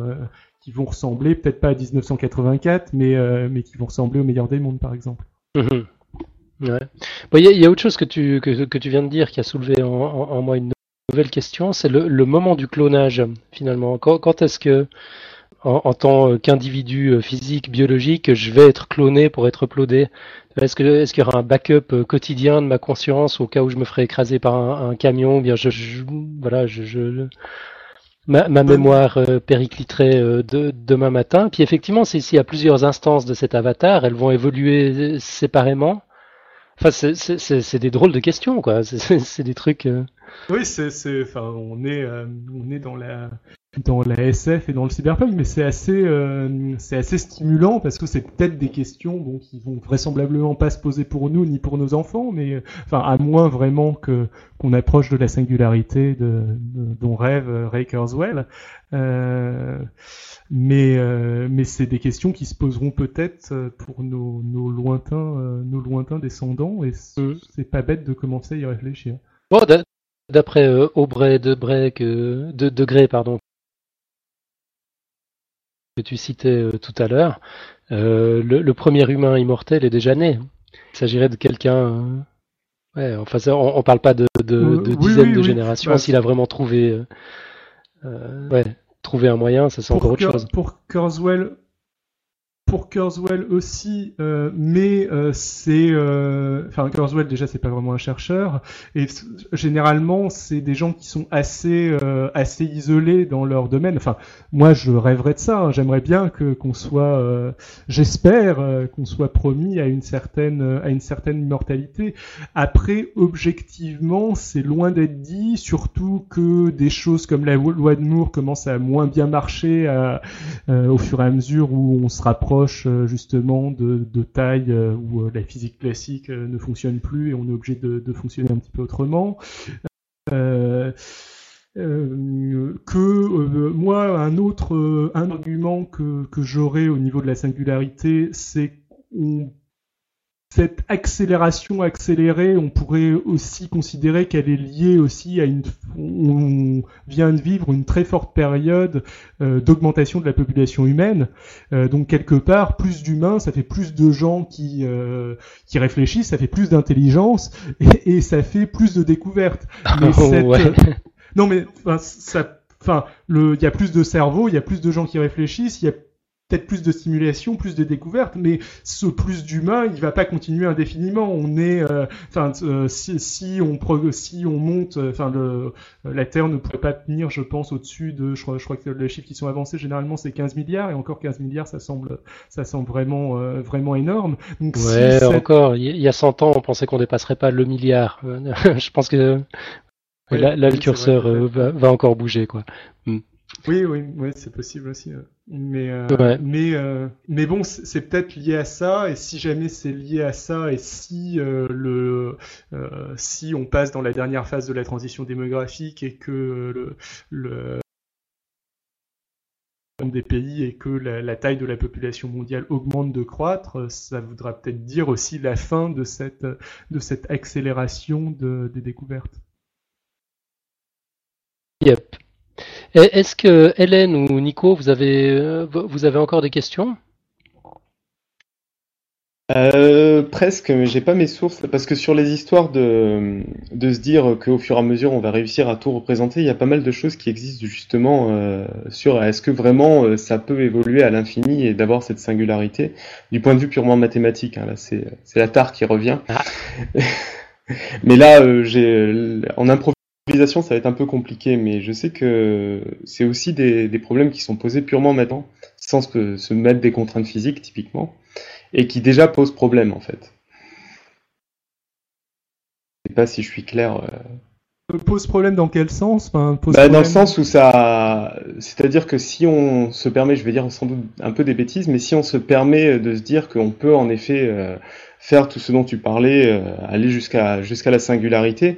qui vont ressembler peut-être pas à 1984, mais mais qui vont ressembler au meilleur des mondes, par exemple. Mmh. Il y, a autre chose que tu, que, que, tu viens de dire qui a soulevé en moi une nouvelle question, c'est le, moment du clonage, finalement. Quand, est-ce que, en, tant qu'individu euh, physique, biologique, je vais être cloné pour être uploadé? Est-ce qu'il est y aura un backup euh, quotidien de ma conscience au cas où je me ferais écraser par un, camion bien je, voilà, je, ma, mémoire euh, péricliterait de, demain matin? Puis effectivement, s'il y a plusieurs instances de cet avatar, elles vont évoluer séparément. Enfin, c'est des drôles de questions, quoi. C'est des trucs. Oui, c'est, enfin, on est, euh, on est dans la, dans la SF et dans le cyberpunk, mais c'est assez, euh, c'est assez stimulant parce que c'est peut-être des questions bon, qui vont vraisemblablement pas se poser pour nous ni pour nos enfants, mais enfin à moins vraiment que qu'on approche de la singularité de, dont rêve Ray Kurzweil. Euh, mais mais c'est des questions qui se poseront peut-être pour nos, nos lointains nos lointains descendants et mm. c'est pas bête de commencer à y réfléchir. Bon, D'après euh, Aubrey de que, de Degré, pardon, que tu citais euh, tout à l'heure, euh, le, premier humain immortel est déjà né. Il s'agirait de quelqu'un. ouais, enfin, on, on, parle pas de, dizaines de générations. Bah, S'il a vraiment trouvé, ouais, trouvé un moyen, ça c'est encore autre chose. Pour Kurzweil, pour Kurzweil aussi, euh, mais euh, c'est, euh, enfin Kurzweil déjà c'est pas vraiment un chercheur et généralement c'est des gens qui sont assez assez isolés dans leur domaine. Enfin moi je rêverais de ça. Hein. J'aimerais bien que qu'on soit, j'espère qu'on soit promis à une certaine à une certaine immortalité. Après objectivement c'est loin d'être dit, surtout que des choses comme la loi de Moore commencent à moins bien marcher au fur et à mesure où on se rapproche euh, justement de, de taille euh, où euh, la physique classique ne fonctionne plus et on est obligé de, fonctionner un petit peu autrement. Que moi un autre un argument que, que j'aurais au niveau de la singularité c'est qu'on cette accélération accélérée, on pourrait aussi considérer qu'elle est liée aussi à une. On vient de vivre une très forte période euh, d'augmentation de la population humaine. Euh, donc quelque part, plus d'humains, ça fait plus de gens qui euh, qui réfléchissent, ça fait plus d'intelligence et, et, ça fait plus de découvertes. Mais cette... ouais. Non mais enfin, ça, enfin, le, il y a plus de cerveaux, il y a plus de gens qui réfléchissent, il y a peut-être plus de stimulation, plus de découvertes, mais ce plus d'humain, il va pas continuer indéfiniment. On est, euh, enfin, euh, si, si, on si on monte, euh, enfin, le la Terre ne pourrait pas tenir, je pense, au-dessus de, je crois, je crois que les chiffres qui sont avancés généralement c'est 15 milliards et encore 15 milliards, ça semble, ça semble vraiment, vraiment énorme. Donc, ouais, encore. Il y a 100 ans, on pensait qu'on dépasserait pas le milliard. je pense que là, là, le curseur va, va, encore bouger, quoi. Mm. Oui, oui, oui c'est possible aussi. Mais, euh, mais, euh, mais bon, c'est peut-être lié à ça. Et si jamais c'est lié à ça, et si euh, le, si on passe dans la dernière phase de la transition démographique et que le, le des pays et que la, la, taille de la population mondiale augmente de croître, ça voudra peut-être dire aussi la fin de cette, de cette accélération de, des découvertes. Yep. Est-ce que Hélène ou Nico, vous avez, euh, vous avez encore des questions? Euh, presque, mais j'ai pas mes sources parce que sur les histoires de, de se dire qu'au fur et à mesure on va réussir à tout représenter, il y a pas mal de choses qui existent justement euh, sur est-ce que vraiment euh, ça peut évoluer à l'infini et d'avoir cette singularité? Du point de vue purement mathématique. Hein, là, c'est c'est la tare qui revient. Ah. mais là, j'ai en improvisation ça va être un peu compliqué, mais je sais que c'est aussi des, problèmes qui sont posés purement maintenant, sans se, mettre des contraintes physiques typiquement, et qui déjà posent problème en fait. Je sais pas si je suis clair. Euh. Pose problème dans quel sens? Bah, Dans le sens où ça. C'est-à-dire que si on se permet, je vais dire sans doute un peu des bêtises, mais si on se permet de se dire qu'on peut en effet euh, faire tout ce dont tu parlais, euh, aller jusqu'à jusqu'à la singularité,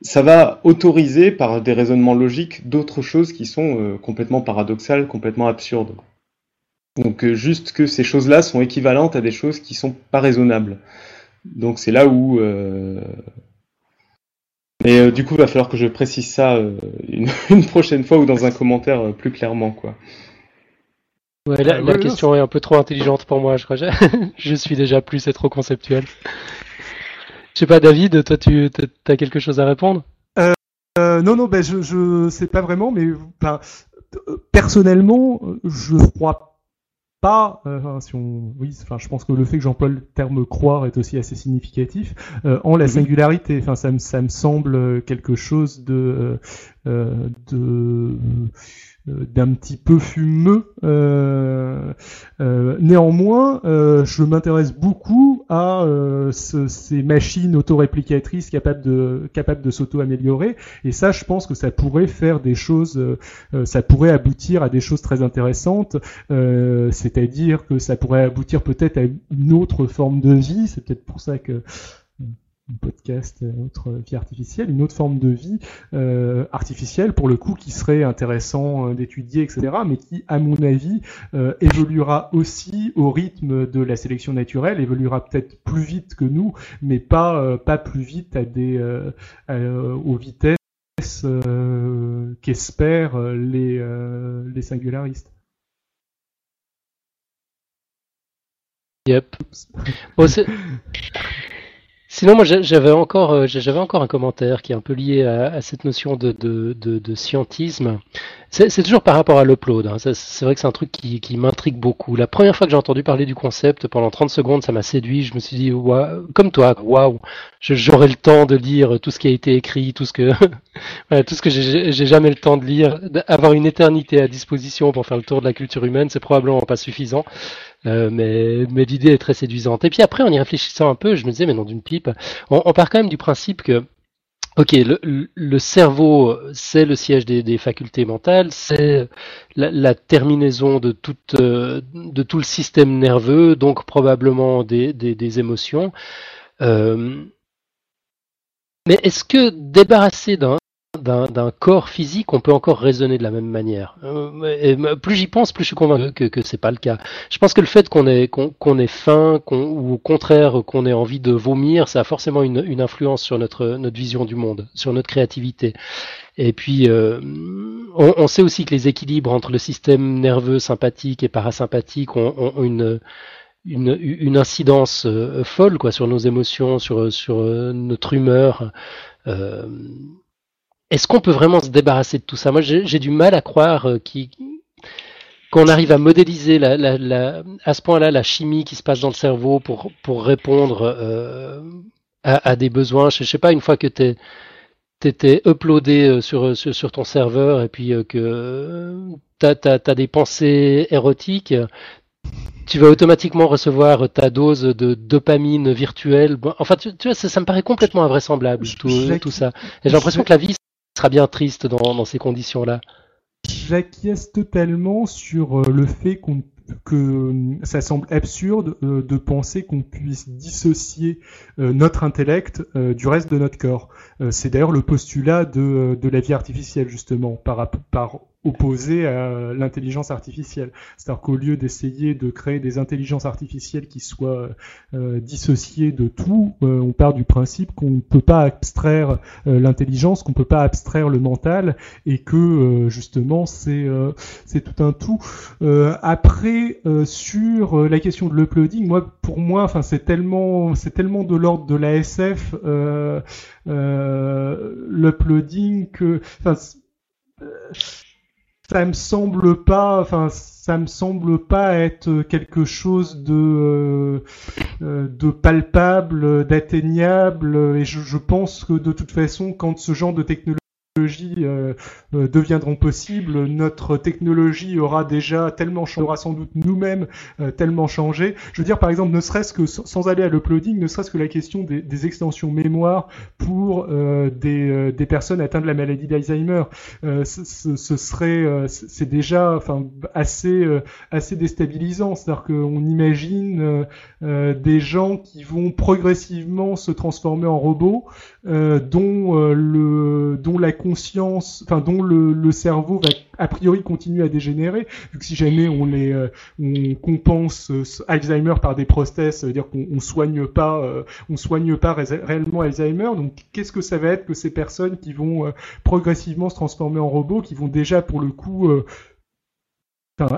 ça va autoriser par des raisonnements logiques d'autres choses qui sont euh, complètement paradoxales, complètement absurdes. Donc euh, juste que ces choses-là sont équivalentes à des choses qui sont pas raisonnables. Donc c'est là où... Euh... Mais du coup, il va falloir que je précise ça une, prochaine fois ou dans un commentaire plus clairement, quoi. Ouais, la, la question est un peu trop intelligente pour moi, je crois. je suis déjà plus, c'est trop conceptuel. Je sais pas, David, toi, tu as quelque chose à répondre? Euh, euh, Non, non, ben je, je sais pas vraiment, mais personnellement, je crois pas, euh, si on, oui, enfin, je pense que le fait que j'emploie le terme croire est aussi assez significatif euh, en la mhm. singularité. Enfin, ça me, ça me semble quelque chose de, euh, de d'un petit peu fumeux. Euh, euh, néanmoins, je m'intéresse beaucoup à ces machines autoréplicatrices capables de capables de s'auto-améliorer. Et ça, je pense que ça pourrait faire des choses, ça pourrait aboutir à des choses très intéressantes. C'est-à-dire que ça pourrait aboutir peut-être à une autre forme de vie. C'est peut-être pour ça que podcast, euh, autre vie artificielle, une autre forme de vie euh, artificielle pour le coup qui serait intéressant euh, d'étudier, etc., mais qui, à mon avis, euh, évoluera aussi au rythme de la sélection naturelle, évoluera peut-être plus vite que nous, mais pas pas plus vite à des aux vitesses qu'espèrent les les singularistes. Yep. Sinon, moi, j'avais encore, euh, j'avais encore un commentaire qui est un peu lié à, cette notion de, de, de, scientisme. C'est toujours par rapport à l'upload. Hein. C'est vrai que c'est un truc qui, qui m'intrigue beaucoup. La première fois que j'ai entendu parler du concept, pendant 30 secondes, ça m'a séduit. Je me suis dit, comme toi, waouh, j'aurai le temps de lire tout ce qui a été écrit, tout ce que, voilà, tout ce que j'ai jamais le temps de lire. Avoir une éternité à disposition pour faire le tour de la culture humaine, c'est probablement pas suffisant. Euh, mais, mais l'idée est très séduisante. Et puis après, en y réfléchissant un peu, je me disais, mais non, d'une pipe, on, on, part quand même du principe que, ok, le, le cerveau, c'est le siège des, des facultés mentales, c'est la, la, terminaison de, toute, de tout le système nerveux, donc probablement des, des, des émotions. Euh, mais est-ce que débarrasser d'un d'un corps physique, on peut encore raisonner de la même manière. Euh, plus j'y pense, plus je suis convaincu que, que c'est pas le cas. Je pense que le fait qu'on ait, faim, ou au contraire qu'on ait envie de vomir, ça a forcément une, influence sur notre, notre vision du monde, sur notre créativité. Et puis, euh, on, sait aussi que les équilibres entre le système nerveux sympathique et parasympathique ont, une une, incidence euh, folle quoi sur nos émotions, sur, sur notre humeur. Est-ce qu'on peut vraiment se débarrasser de tout ça? Moi, j'ai du mal à croire euh, qu'on arrive à modéliser la, la, la, à ce point-là la chimie qui se passe dans le cerveau pour, pour répondre euh, à, à, des besoins. Je, je sais pas, une fois que tu t'étais uploadé sur, sur, sur, ton serveur et puis que tu as, as, des pensées érotiques, tu vas automatiquement recevoir ta dose de dopamine virtuelle. Enfin, tu, tu vois, ça, ça, me paraît complètement invraisemblable, tout, tout ça. J'ai l'impression que la vie sera bien triste dans, ces conditions-là. J'acquiesce totalement sur euh, le fait que ça semble absurde euh, de penser qu'on puisse dissocier euh, notre intellect euh, du reste de notre corps. Euh, c'est d'ailleurs le postulat de, de, la vie artificielle, justement, par, par opposé à l'intelligence artificielle. C'est-à-dire qu'au lieu d'essayer de créer des intelligences artificielles qui soient euh, dissociées de tout, euh, on part du principe qu'on ne peut pas abstraire euh, l'intelligence, qu'on ne peut pas abstraire le mental, et que euh, justement c'est euh, c'est tout un tout. après, sur la question de l'uploading, moi pour moi, enfin c'est tellement c'est tellement de l'ordre de la SF l'uploading que ça me semble pas, enfin, ça me semble pas être quelque chose de euh, de palpable, d'atteignable, et je, je, pense que de toute façon, quand ce genre de technologie euh, euh, deviendront possibles, notre technologie aura déjà tellement changé, aura sans doute nous-mêmes euh, tellement changé. Je veux dire, par exemple, ne serait-ce que sans aller à l'uploading, ne serait-ce que la question des, extensions mémoire pour des, personnes atteintes de la maladie d'Alzheimer, ce, serait, c'est déjà, assez, assez déstabilisant. C'est-à-dire qu'on imagine des gens qui vont progressivement se transformer en robots, dont le, dont la conscience, enfin dont le, le, cerveau va a priori continuer à dégénérer, vu que si jamais on les euh, on compense euh, Alzheimer par des prothèses, ça veut dire qu'on on soigne pas euh, on soigne pas réellement Alzheimer. Donc qu'est-ce que ça va être que ces personnes qui vont euh, progressivement se transformer en robots, qui vont déjà pour le coup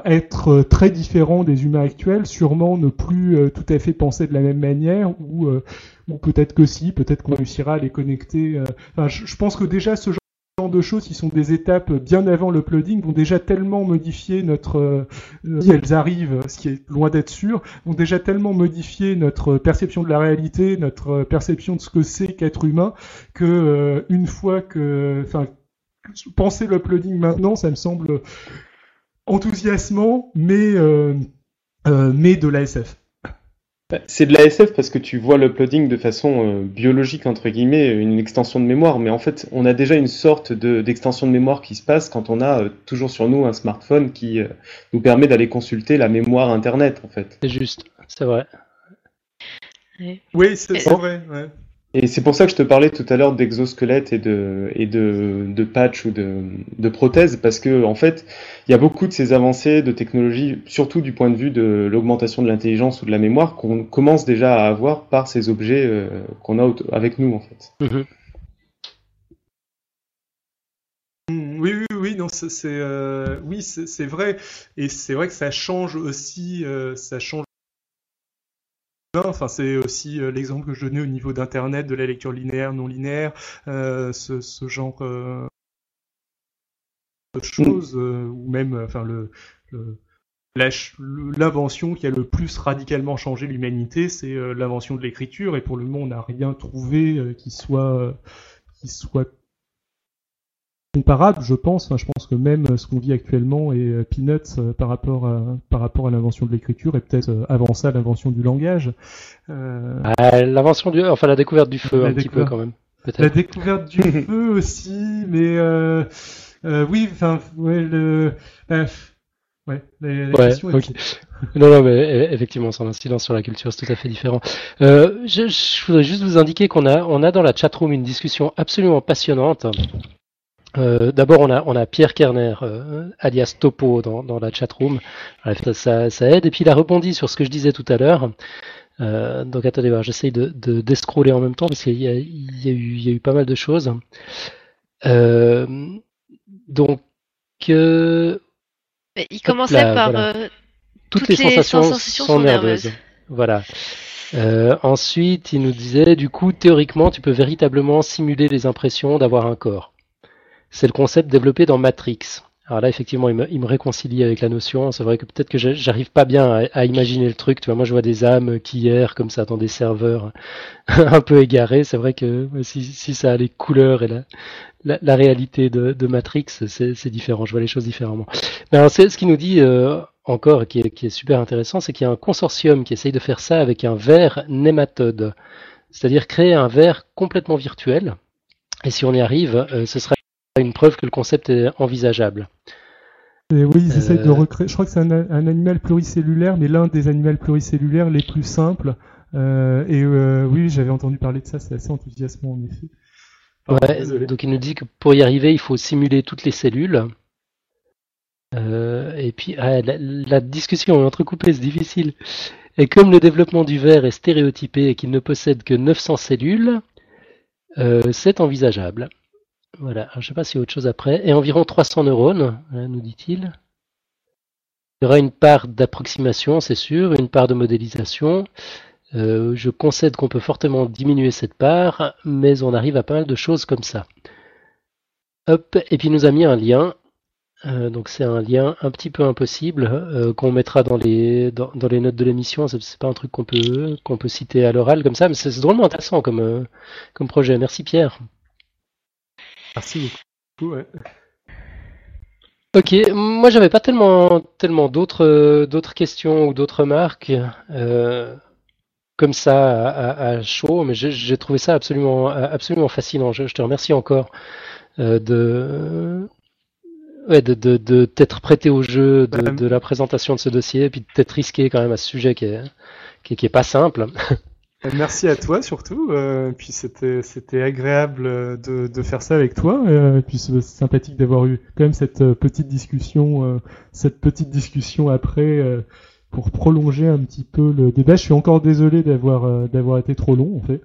être très différents des humains actuels, sûrement ne plus euh, tout à fait penser de la même manière, ou, euh, ou peut-être que si, peut-être qu'on réussira à les connecter. Euh, enfin, je, je, pense que déjà ce genre de choses qui sont des étapes bien avant l'uploading vont déjà tellement modifier notre si elles arrivent ce qui est loin d'être sûr vont déjà tellement modifier notre perception de la réalité notre perception de ce que c'est qu'être humain que une fois que enfin penser l'uploading maintenant ça me semble enthousiasmant, mais, euh, euh, mais de l'ASF. C'est de l'ASF parce que tu vois l'uploading de façon euh, biologique, entre guillemets, une extension de mémoire, mais en fait, on a déjà une sorte d'extension de, de, mémoire qui se passe quand on a euh, toujours sur nous un smartphone qui euh, nous permet d'aller consulter la mémoire Internet, en fait. C'est juste, c'est vrai. Oui, c'est vrai. Ouais. Et c'est pour ça que je te parlais tout à l'heure d'exosquelettes et de et de, de patch ou de, de prothèses parce que en fait il y a beaucoup de ces avancées de technologie, surtout du point de vue de l'augmentation de l'intelligence ou de la mémoire qu'on commence déjà à avoir par ces objets euh, qu'on a avec nous en fait. Mm-hmm. Mmh. Oui, oui, oui, non, c'est euh, oui, c'est vrai, et c'est vrai que ça change aussi, euh, ça change C'est aussi euh, l'exemple que je donnais au niveau d'Internet, de la lecture linéaire, non linéaire, euh, ce, genre euh, de choses, ou même, enfin, l'invention qui a le plus radicalement changé l'humanité, c'est l'invention de l'écriture, et pour le moment, on n'a rien trouvé qui soit comparable, je pense. Enfin, je pense que même ce qu'on vit actuellement est peanuts euh, par rapport à, par rapport à l'invention de l'écriture et peut-être euh, avant ça l'invention du langage. Euh... Ah, l'invention du, enfin la découverte du feu un petit peu quand même. La découverte du feu aussi, mais euh, euh, oui, enfin, ouais, le, bref. Ouais, la, la ouais, question okay. Non, non, mais effectivement, son incidence sur la culture, c'est tout à fait différent. Euh, je, je, voudrais juste vous indiquer qu'on a, on a dans la chatroom une discussion absolument passionnante D'abord, on a, on a Pierre Kerner, alias Topo, dans, dans la chatroom. Ça, ça, aide. Et puis, il a rebondi sur ce que je disais tout à l'heure. donc, attendez, j'essaye de, de en même temps parce qu'il y y, y a eu pas mal de choses. donc, il commençait par toutes, les, sensations, sont, nerveuses. Voilà. Euh, ensuite, il nous disait, du coup, théoriquement, tu peux véritablement simuler les impressions d'avoir un corps. C'est le concept développé dans Matrix. Alors là, effectivement, il me, réconcilie avec la notion. C'est vrai que peut-être que j'arrive pas bien à, imaginer le truc. Tu vois, moi, je vois des âmes qui errent comme ça dans des serveurs un peu égarés. C'est vrai que si, ça a les couleurs et la, réalité de, Matrix, c'est différent. Je vois les choses différemment. Mais c'est ce qu'il nous dit euh, encore, qui est, qui est super intéressant, c'est qu'il y a un consortium qui essaye de faire ça avec un verre nématode. C'est-à-dire créer un verre complètement virtuel. Et si on y arrive, euh, ce sera une preuve que le concept est envisageable. oui, ils essayent de euh, recréer. Je crois que c'est un, animal pluricellulaire, mais l'un des animaux pluricellulaires les plus simples. Euh, et euh, oui, j'avais entendu parler de ça, c'est assez enthousiasmant en effet. ouais, donc il nous dit que pour y arriver, il faut simuler toutes les cellules. et puis ah, la, discussion est entrecoupée, c'est difficile. Et comme le développement du verre est stéréotypé et qu'il ne possède que 900 cellules, c'est envisageable. Voilà, je ne sais pas s'il autre chose après. Et environ 300 neurones, hein, nous dit-il. Il y aura une part d'approximation, c'est sûr, une part de modélisation. Euh, je concède qu'on peut fortement diminuer cette part, mais on arrive à pas mal de choses comme ça. Hop, et puis il nous a mis un lien. Euh, donc c'est un lien un petit peu impossible euh, qu'on mettra dans les notes de l'émission. C'est pas un truc qu'on peut citer à l'oral comme ça, mais c'est drôlement intéressant comme projet. Merci Pierre. Merci beaucoup. Ok, moi j'avais pas tellement tellement d'autres d'autres questions ou d'autres remarques euh, comme ça à, chaud, mais j'ai trouvé ça absolument absolument fascinant. Je, te remercie encore euh, de ouais, de, de, t'être prêté au jeu de, de, la présentation de ce dossier, et puis de t'être risqué quand même à ce sujet qui est, qui, qui est pas simple. Merci à toi surtout. Euh, puis c'était c'était agréable euh, de, de faire ça avec toi. Euh, puis c'est sympathique d'avoir eu quand même cette euh, petite discussion, euh, cette petite discussion après pour prolonger un petit peu le débat. Je suis encore désolé d'avoir d'avoir été trop long en fait.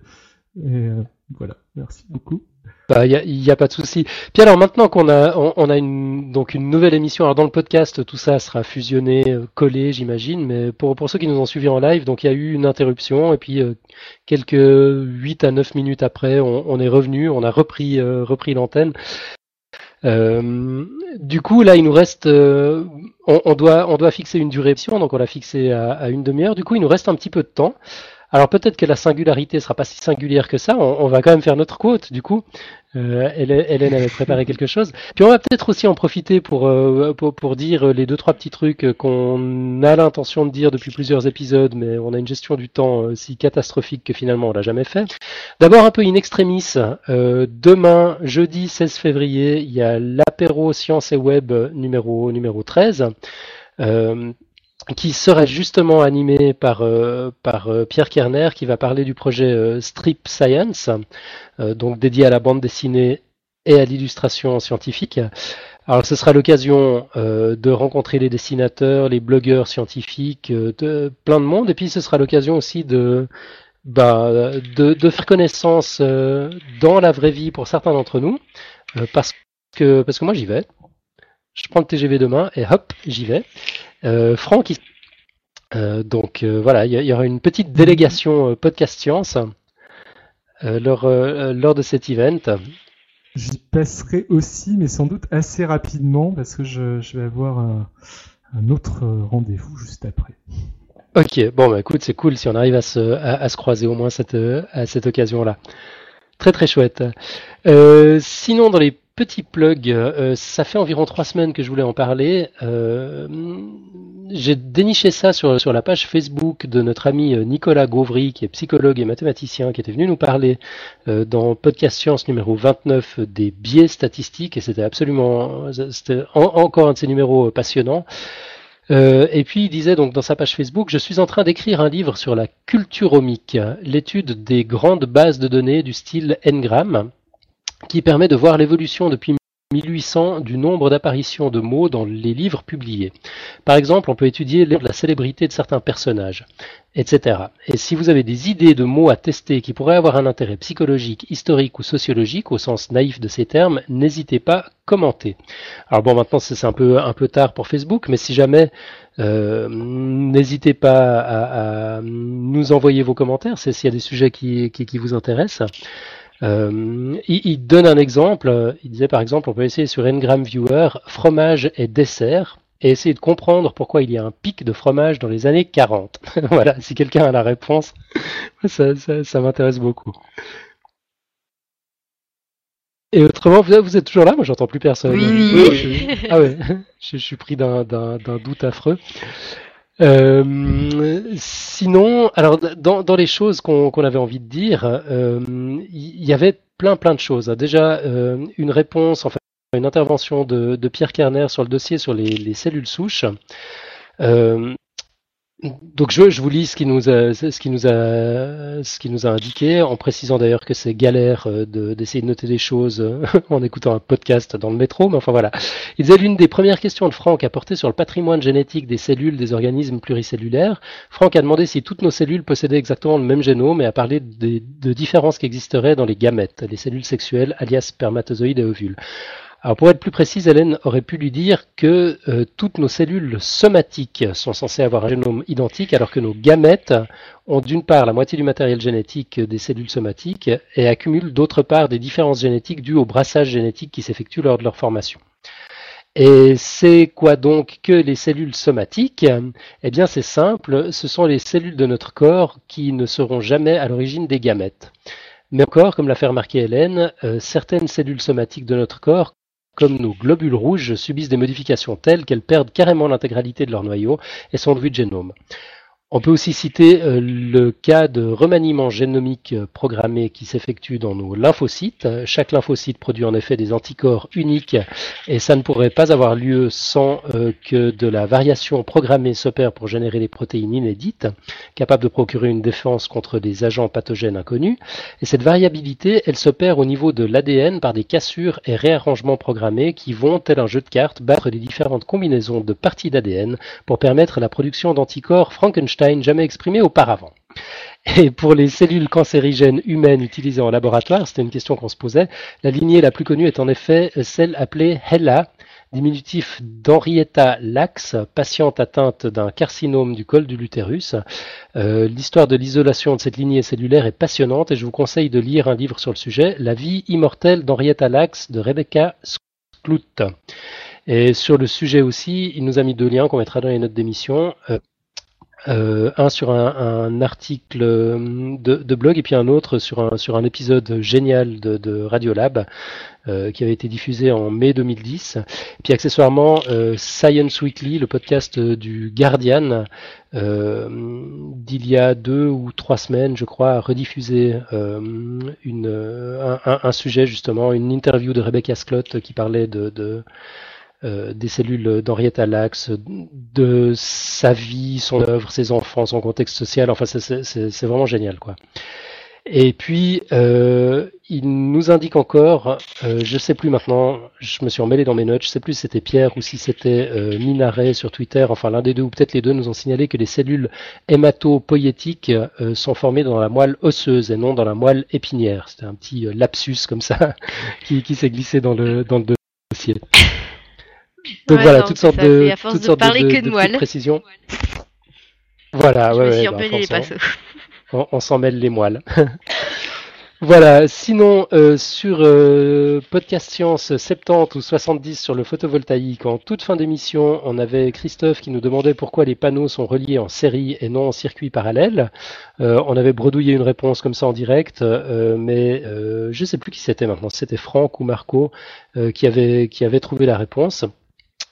Et voilà. Merci beaucoup. Bah, il n'y a, pas de souci. Puis alors maintenant qu'on a, on, a une, donc une nouvelle émission, alors dans le podcast, tout ça sera fusionné, euh, collé, j'imagine, mais pour, pour ceux qui nous ont suivis en live, donc il y a eu une interruption, et puis euh, quelques 8 à 9 minutes après, on, est revenu, on a repris, euh, repris l'antenne. du coup, là, il nous reste, on, doit, on doit fixer une durée, donc on l'a fixé à une demi-heure. Du coup, il nous reste un petit peu de temps. Alors peut-être que la singularité sera pas si singulière que ça. On, va quand même faire notre quote du coup. Euh, Hélène avait préparé quelque chose. Puis on va peut-être aussi en profiter pour, euh, pour, dire les deux trois petits trucs qu'on a l'intention de dire depuis plusieurs épisodes, mais on a une gestion du temps euh, si catastrophique que finalement on l'a jamais fait. D'abord un peu in extremis. demain, jeudi 16 février, il y a l'apéro science et web numéro numéro 13 qui serait justement animé par, euh, par euh, Pierre Kerner, qui va parler du projet euh, Strip Science, donc dédié à la bande dessinée et à l'illustration scientifique. Alors ce sera l'occasion de rencontrer les dessinateurs, les blogueurs scientifiques, plein de monde, et puis ce sera l'occasion aussi de, bah, de, de, faire connaissance dans la vraie vie pour certains d'entre nous, parce que parce que moi j'y vais. Je prends le TGV demain et hop, j'y vais. Euh, Franck, euh, donc euh, voilà, il y, aura une petite délégation podcast science lors, lors de cet event. J'y passerai aussi, mais sans doute assez rapidement, parce que je, vais avoir un, autre rendez-vous juste après. Ok, bon bah écoute, c'est cool si on arrive à se, à, se croiser au moins cette, à cette occasion-là. Très très chouette. sinon, dans les petit plug, euh, ça fait environ trois semaines que je voulais en parler. Euh, j'ai déniché ça sur, sur la page Facebook de notre ami euh, Nicolas Gauvry, qui est psychologue et mathématicien, qui était venu nous parler dans Podcast Science numéro 29 des biais statistiques, et c'était absolument, c'était encore un de ces numéros passionnants. et puis il disait donc dans sa page Facebook, je suis en train d'écrire un livre sur la culturomique, l'étude des grandes bases de données du style Ngram qui permet de voir l'évolution depuis 1800 du nombre d'apparitions de mots dans les livres publiés. Par exemple, on peut étudier la célébrité de certains personnages, etc. Et si vous avez des idées de mots à tester qui pourraient avoir un intérêt psychologique, historique ou sociologique au sens naïf de ces termes, n'hésitez pas, commentez. Alors bon, maintenant c'est un peu un peu tard pour Facebook, mais si jamais euh, n'hésitez pas à, nous envoyer vos commentaires, c'est s'il y a des sujets qui, qui vous intéressent. Euh, il, donne un exemple. Il disait par exemple, on peut essayer sur Ngram Viewer fromage et dessert et essayer de comprendre pourquoi il y a un pic de fromage dans les années 40. voilà, si quelqu'un a la réponse, ça, ça, m'intéresse beaucoup. Et autrement, vous êtes toujours là? Moi, j'entends plus personne. Oui. ah ouais, je, suis pris d'un doute affreux. Euh, sinon, alors dans, dans les choses qu'on avait envie de dire, euh, il y, avait plein plein de choses. Déjà, euh, une réponse, enfin une intervention de, de, Pierre Kerner sur le dossier sur les, les cellules souches. Euh, donc je, je, vous lis ce qu'il nous a, ce qui nous a, ce qui nous a indiqué, en précisant d'ailleurs que c'est galère euh, d'essayer de, noter des choses euh, en écoutant un podcast dans le métro, mais enfin voilà. Il disait l'une des premières questions de Franck a porté sur le patrimoine génétique des cellules des organismes pluricellulaires. Franck a demandé si toutes nos cellules possédaient exactement le même génome et a parlé de, de différences qui existeraient dans les gamètes, les cellules sexuelles, alias spermatozoïdes et ovules. Alors pour être plus précise, Hélène aurait pu lui dire que euh, toutes nos cellules somatiques sont censées avoir un génome identique, alors que nos gamètes ont d'une part la moitié du matériel génétique des cellules somatiques et accumulent d'autre part des différences génétiques dues au brassage génétique qui s'effectue lors de leur formation. Et c'est quoi donc que les cellules somatiques? Eh bien c'est simple, ce sont les cellules de notre corps qui ne seront jamais à l'origine des gamètes. Mais encore, comme l'a fait remarquer Hélène, euh, certaines cellules somatiques de notre corps comme nos globules rouges subissent des modifications telles qu'elles perdent carrément l'intégralité de leur noyau et sont devenues de génome. On peut aussi citer euh, le cas de remaniement génomique euh, programmé qui s'effectue dans nos lymphocytes. Chaque lymphocyte produit en effet des anticorps uniques et ça ne pourrait pas avoir lieu sans euh, que de la variation programmée s'opère pour générer des protéines inédites, capables de procurer une défense contre des agents pathogènes inconnus. Et cette variabilité, elle s'opère au niveau de l'ADN par des cassures et réarrangements programmés qui vont, tel un jeu de cartes, battre les différentes combinaisons de parties d'ADN pour permettre la production d'anticorps Frankenstein jamais exprimé auparavant. Et pour les cellules cancérigènes humaines utilisées en laboratoire, c'était une question qu'on se posait, la lignée la plus connue est en effet celle appelée HeLa, diminutif d'Henrietta Lacks, patiente atteinte d'un carcinome du col de l'utérus. Euh, l'histoire de l'isolation de cette lignée cellulaire est passionnante et je vous conseille de lire un livre sur le sujet, La vie immortelle d'Henrietta Lacks de Rebecca Skloot. Et sur le sujet aussi, il nous a mis deux liens qu'on mettra dans les notes d'émission. Euh, euh, un sur un, article de, blog et puis un autre sur un, sur un épisode génial de, de Radiolab euh, qui avait été diffusé en mai 2010. puis accessoirement euh, Science Weekly, le podcast du Guardian, d'il y a deux ou trois semaines, je crois, a rediffusé une, un, sujet justement, une interview de Rebecca Scott qui parlait de euh, des cellules d'Henrietta Lacks, de sa vie, son œuvre, ses enfants, son contexte social. Enfin, c'est vraiment génial, quoi. Et puis, euh, il nous indique encore, euh, je sais plus maintenant, je me suis emmêlé dans mes notes, je sais plus si c'était Pierre ou si c'était euh, Minaret sur Twitter, enfin l'un des deux ou peut-être les deux nous ont signalé que les cellules hématopoïétiques euh, sont formées dans la moelle osseuse et non dans la moelle épinière. C'était un petit lapsus comme ça qui, qui s'est glissé dans le, dans le dossier. Donc voilà, toutes sortes de, toutes sortes de, de, de précisions. Voilà, ouais, ouais, bah, on, on s'en mêle les moelles. Voilà, sinon euh, sur euh, Podcast Science 70 ou 70 sur le photovoltaïque, en toute fin d'émission, on avait Christophe qui nous demandait pourquoi les panneaux sont reliés en série et non en circuit parallèle. Euh, on avait bredouillé une réponse comme ça en direct, mais je ne sais plus qui c'était maintenant, c'était Franck ou Marco qui, avait, qui avait trouvé la réponse.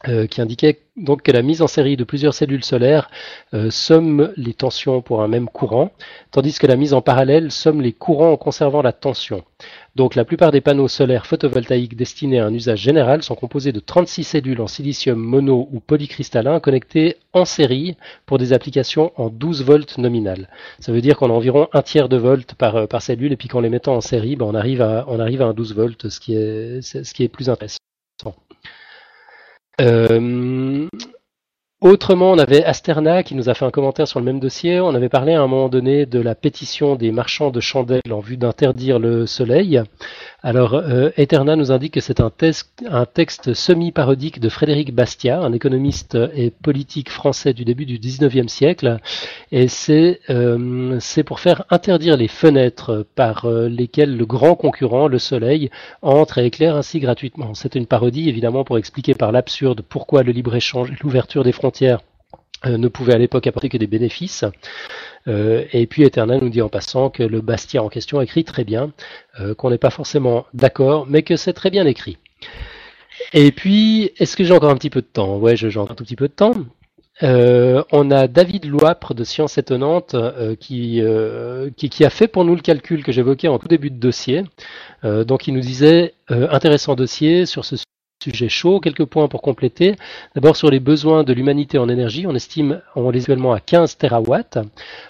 Euh, qui indiquait donc que la mise en série de plusieurs cellules solaires euh, somme les tensions pour un même courant, tandis que la mise en parallèle somme les courants en conservant la tension. Donc la plupart des panneaux solaires photovoltaïques destinés à un usage général sont composés de 36 cellules en silicium mono ou polycristallin connectées en série pour des applications en 12 volts nominal. Ça veut dire qu'on a environ un tiers de volts par, euh, par cellule et puis qu'en les mettant en série, ben, on, arrive à, on arrive à un 12 volts, ce qui est, ce qui est plus intéressant. Euh, Autrement, on avait Asterna qui nous a fait un commentaire sur le même dossier. On avait parlé à un moment donné de la pétition des marchands de chandelles en vue d'interdire le soleil. Alors, euh, Eterna nous indique que c'est un, un, texte semi-parodique de Frédéric Bastiat, un économiste et politique français du début du 19e siècle. Et c'est euh, pour faire interdire les fenêtres par euh, lesquelles le grand concurrent, le soleil, entre et éclaire ainsi gratuitement. C'est une parodie, évidemment, pour expliquer par l'absurde pourquoi le libre-échange et l'ouverture des frontières euh, ne pouvait à l'époque apporter que des bénéfices. Euh, et puis Eternal nous dit en passant que le Bastia en question écrit très bien, euh, qu'on n'est pas forcément d'accord, mais que c'est très bien écrit. Et puis, est-ce que j'ai encore un petit peu de temps? Ouais, j'ai encore un tout petit peu de temps. on a David Loipre de Science Étonnante qui, qui, a fait pour nous le calcul que j'évoquais en tout début de dossier. donc il nous disait intéressant dossier sur ce sujet chaud. Quelques points pour compléter. D'abord sur les besoins de l'humanité en énergie, on estime on les actuellement à 15 terawatts.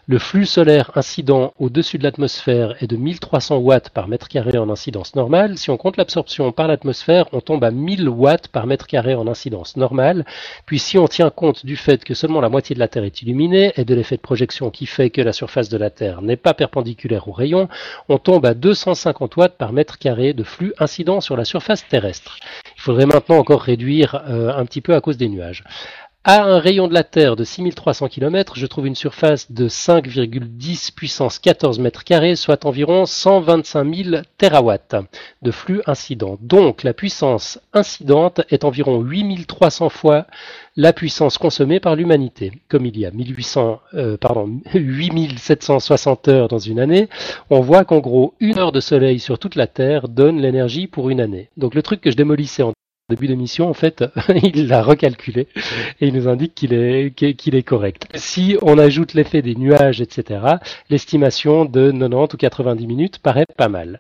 Le flux solaire incident au-dessus de l'atmosphère est de 1300 watts par mètre carré en incidence normale. Si on compte l'absorption par l'atmosphère, on tombe à 1000 watts par mètre carré en incidence normale. Puis si on tient compte du fait que seulement la moitié de la Terre est illuminée et de l'effet de projection qui fait que la surface de la Terre n'est pas perpendiculaire aux rayons, on tombe à 250 watts par mètre carré de flux incident sur la surface terrestre. Il faudrait maintenant encore réduire euh, un petit peu à cause des nuages. À un rayon de la Terre de 6300 km, je trouve une surface de 5,10 puissance 14 mètres carrés, soit environ 125 000 terawatts de flux incident. Donc la puissance incidente est environ 8300 fois la puissance consommée par l'humanité. Comme il y a 1800, euh, pardon, 8760 heures dans une année, on voit qu'en gros, une heure de soleil sur toute la Terre donne l'énergie pour une année. Donc le truc que je démolissais en début d'émission, en fait, il l'a recalculé et il nous indique qu'il est, qu'il est correct. Si on ajoute l'effet des nuages, etc., l'estimation de 90 ou 90 minutes paraît pas mal.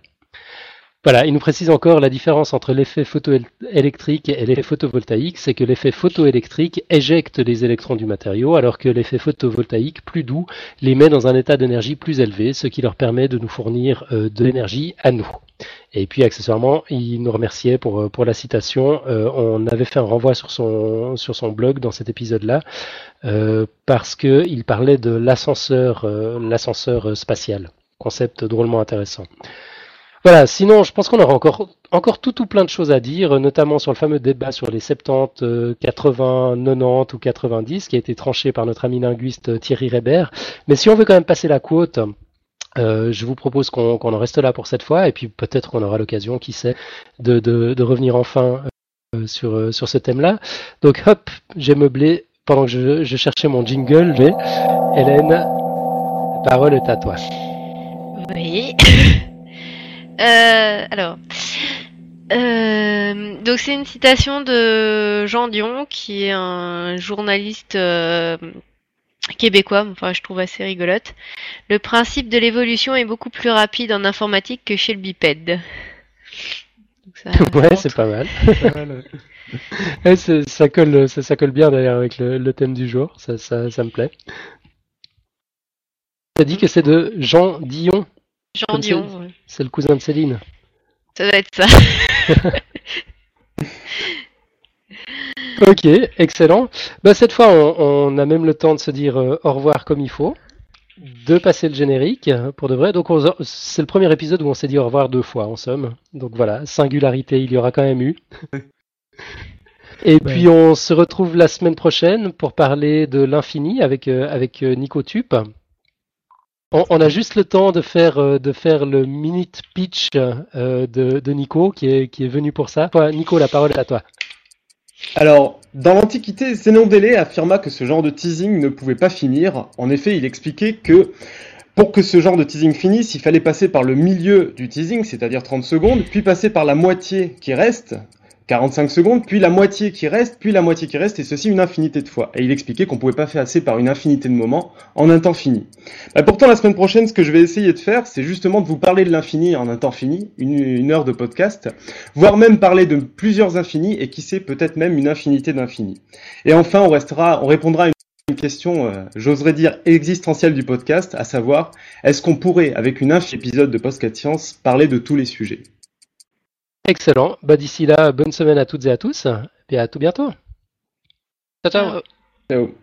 Voilà, il nous précise encore la différence entre l'effet photoélectrique et l'effet photovoltaïque, c'est que l'effet photoélectrique éjecte les électrons du matériau, alors que l'effet photovoltaïque, plus doux, les met dans un état d'énergie plus élevé, ce qui leur permet de nous fournir euh, de l'énergie à nous. Et puis accessoirement, il nous remerciait pour, euh, la citation. Euh, on avait fait un renvoi sur son, blog dans cet épisode-là, parce qu'il parlait de l'ascenseur spatial. Concept drôlement intéressant. Voilà, sinon je pense qu'on aura encore, encore tout, tout plein de choses à dire, notamment sur le fameux débat sur les 70, 80, 90 ou 90 qui a été tranché par notre ami linguiste Thierry Reber. Mais si on veut quand même passer la quote, euh, je vous propose qu'on en reste là pour cette fois, et puis peut-être qu'on aura l'occasion, qui sait, de, de, revenir enfin euh, sur, euh, sur ce thème-là. Donc hop, j'ai meublé, pendant que je, je cherchais mon jingle, mais Hélène, la parole est à toi. Oui. Euh, alors, euh, donc c'est une citation de Jean Dion, qui est un journaliste euh, québécois, enfin je trouve assez rigolote. Le principe de l'évolution est beaucoup plus rapide en informatique que chez le bipède. ouais, c'est pas mal. ça, colle, ça, colle bien d'ailleurs avec le, thème du jour, ça, ça, ça me plaît. as dit que c'est de Jean Dion. Jean Dion, C'est le cousin de Céline. Ça doit être ça. Ok, excellent. Bah, cette fois, on, a même le temps de se dire euh, au revoir comme il faut, de passer le générique pour de vrai. Donc, c'est le premier épisode où on s'est dit au revoir deux fois, en somme. Donc voilà, singularité, il y aura quand même eu. Et puis, on se retrouve la semaine prochaine pour parler de l'infini avec, euh, avec euh, Nico Tup. On, a juste le temps de faire, de faire le minute pitch de, de Nico qui est, qui est venu pour ça. Nico, la parole est à toi. Alors, dans l'Antiquité, Zénon Délé affirma que ce genre de teasing ne pouvait pas finir. En effet, il expliquait que pour que ce genre de teasing finisse, il fallait passer par le milieu du teasing, c'est-à-dire 30 secondes, puis passer par la moitié qui reste, 45 secondes, puis la moitié qui reste, puis la moitié qui reste, et ceci une infinité de fois. Et il expliquait qu'on pouvait pas faire assez par une infinité de moments en un temps fini. Bah pourtant, la semaine prochaine, ce que je vais essayer de faire, c'est justement de vous parler de l'infini en un temps fini, une, heure de podcast, voire même parler de plusieurs infinis, et qui sait, peut-être même une infinité d'infinis. Et enfin, on restera, on répondra à une question, euh, j'oserais dire existentielle du podcast, à savoir, est-ce qu'on pourrait, avec une infime épisode de Podcast Science, parler de tous les sujets? Excellent. Bah, D'ici là, bonne semaine à toutes et à tous. Et à tout bientôt. Ciao, ciao. Ciao.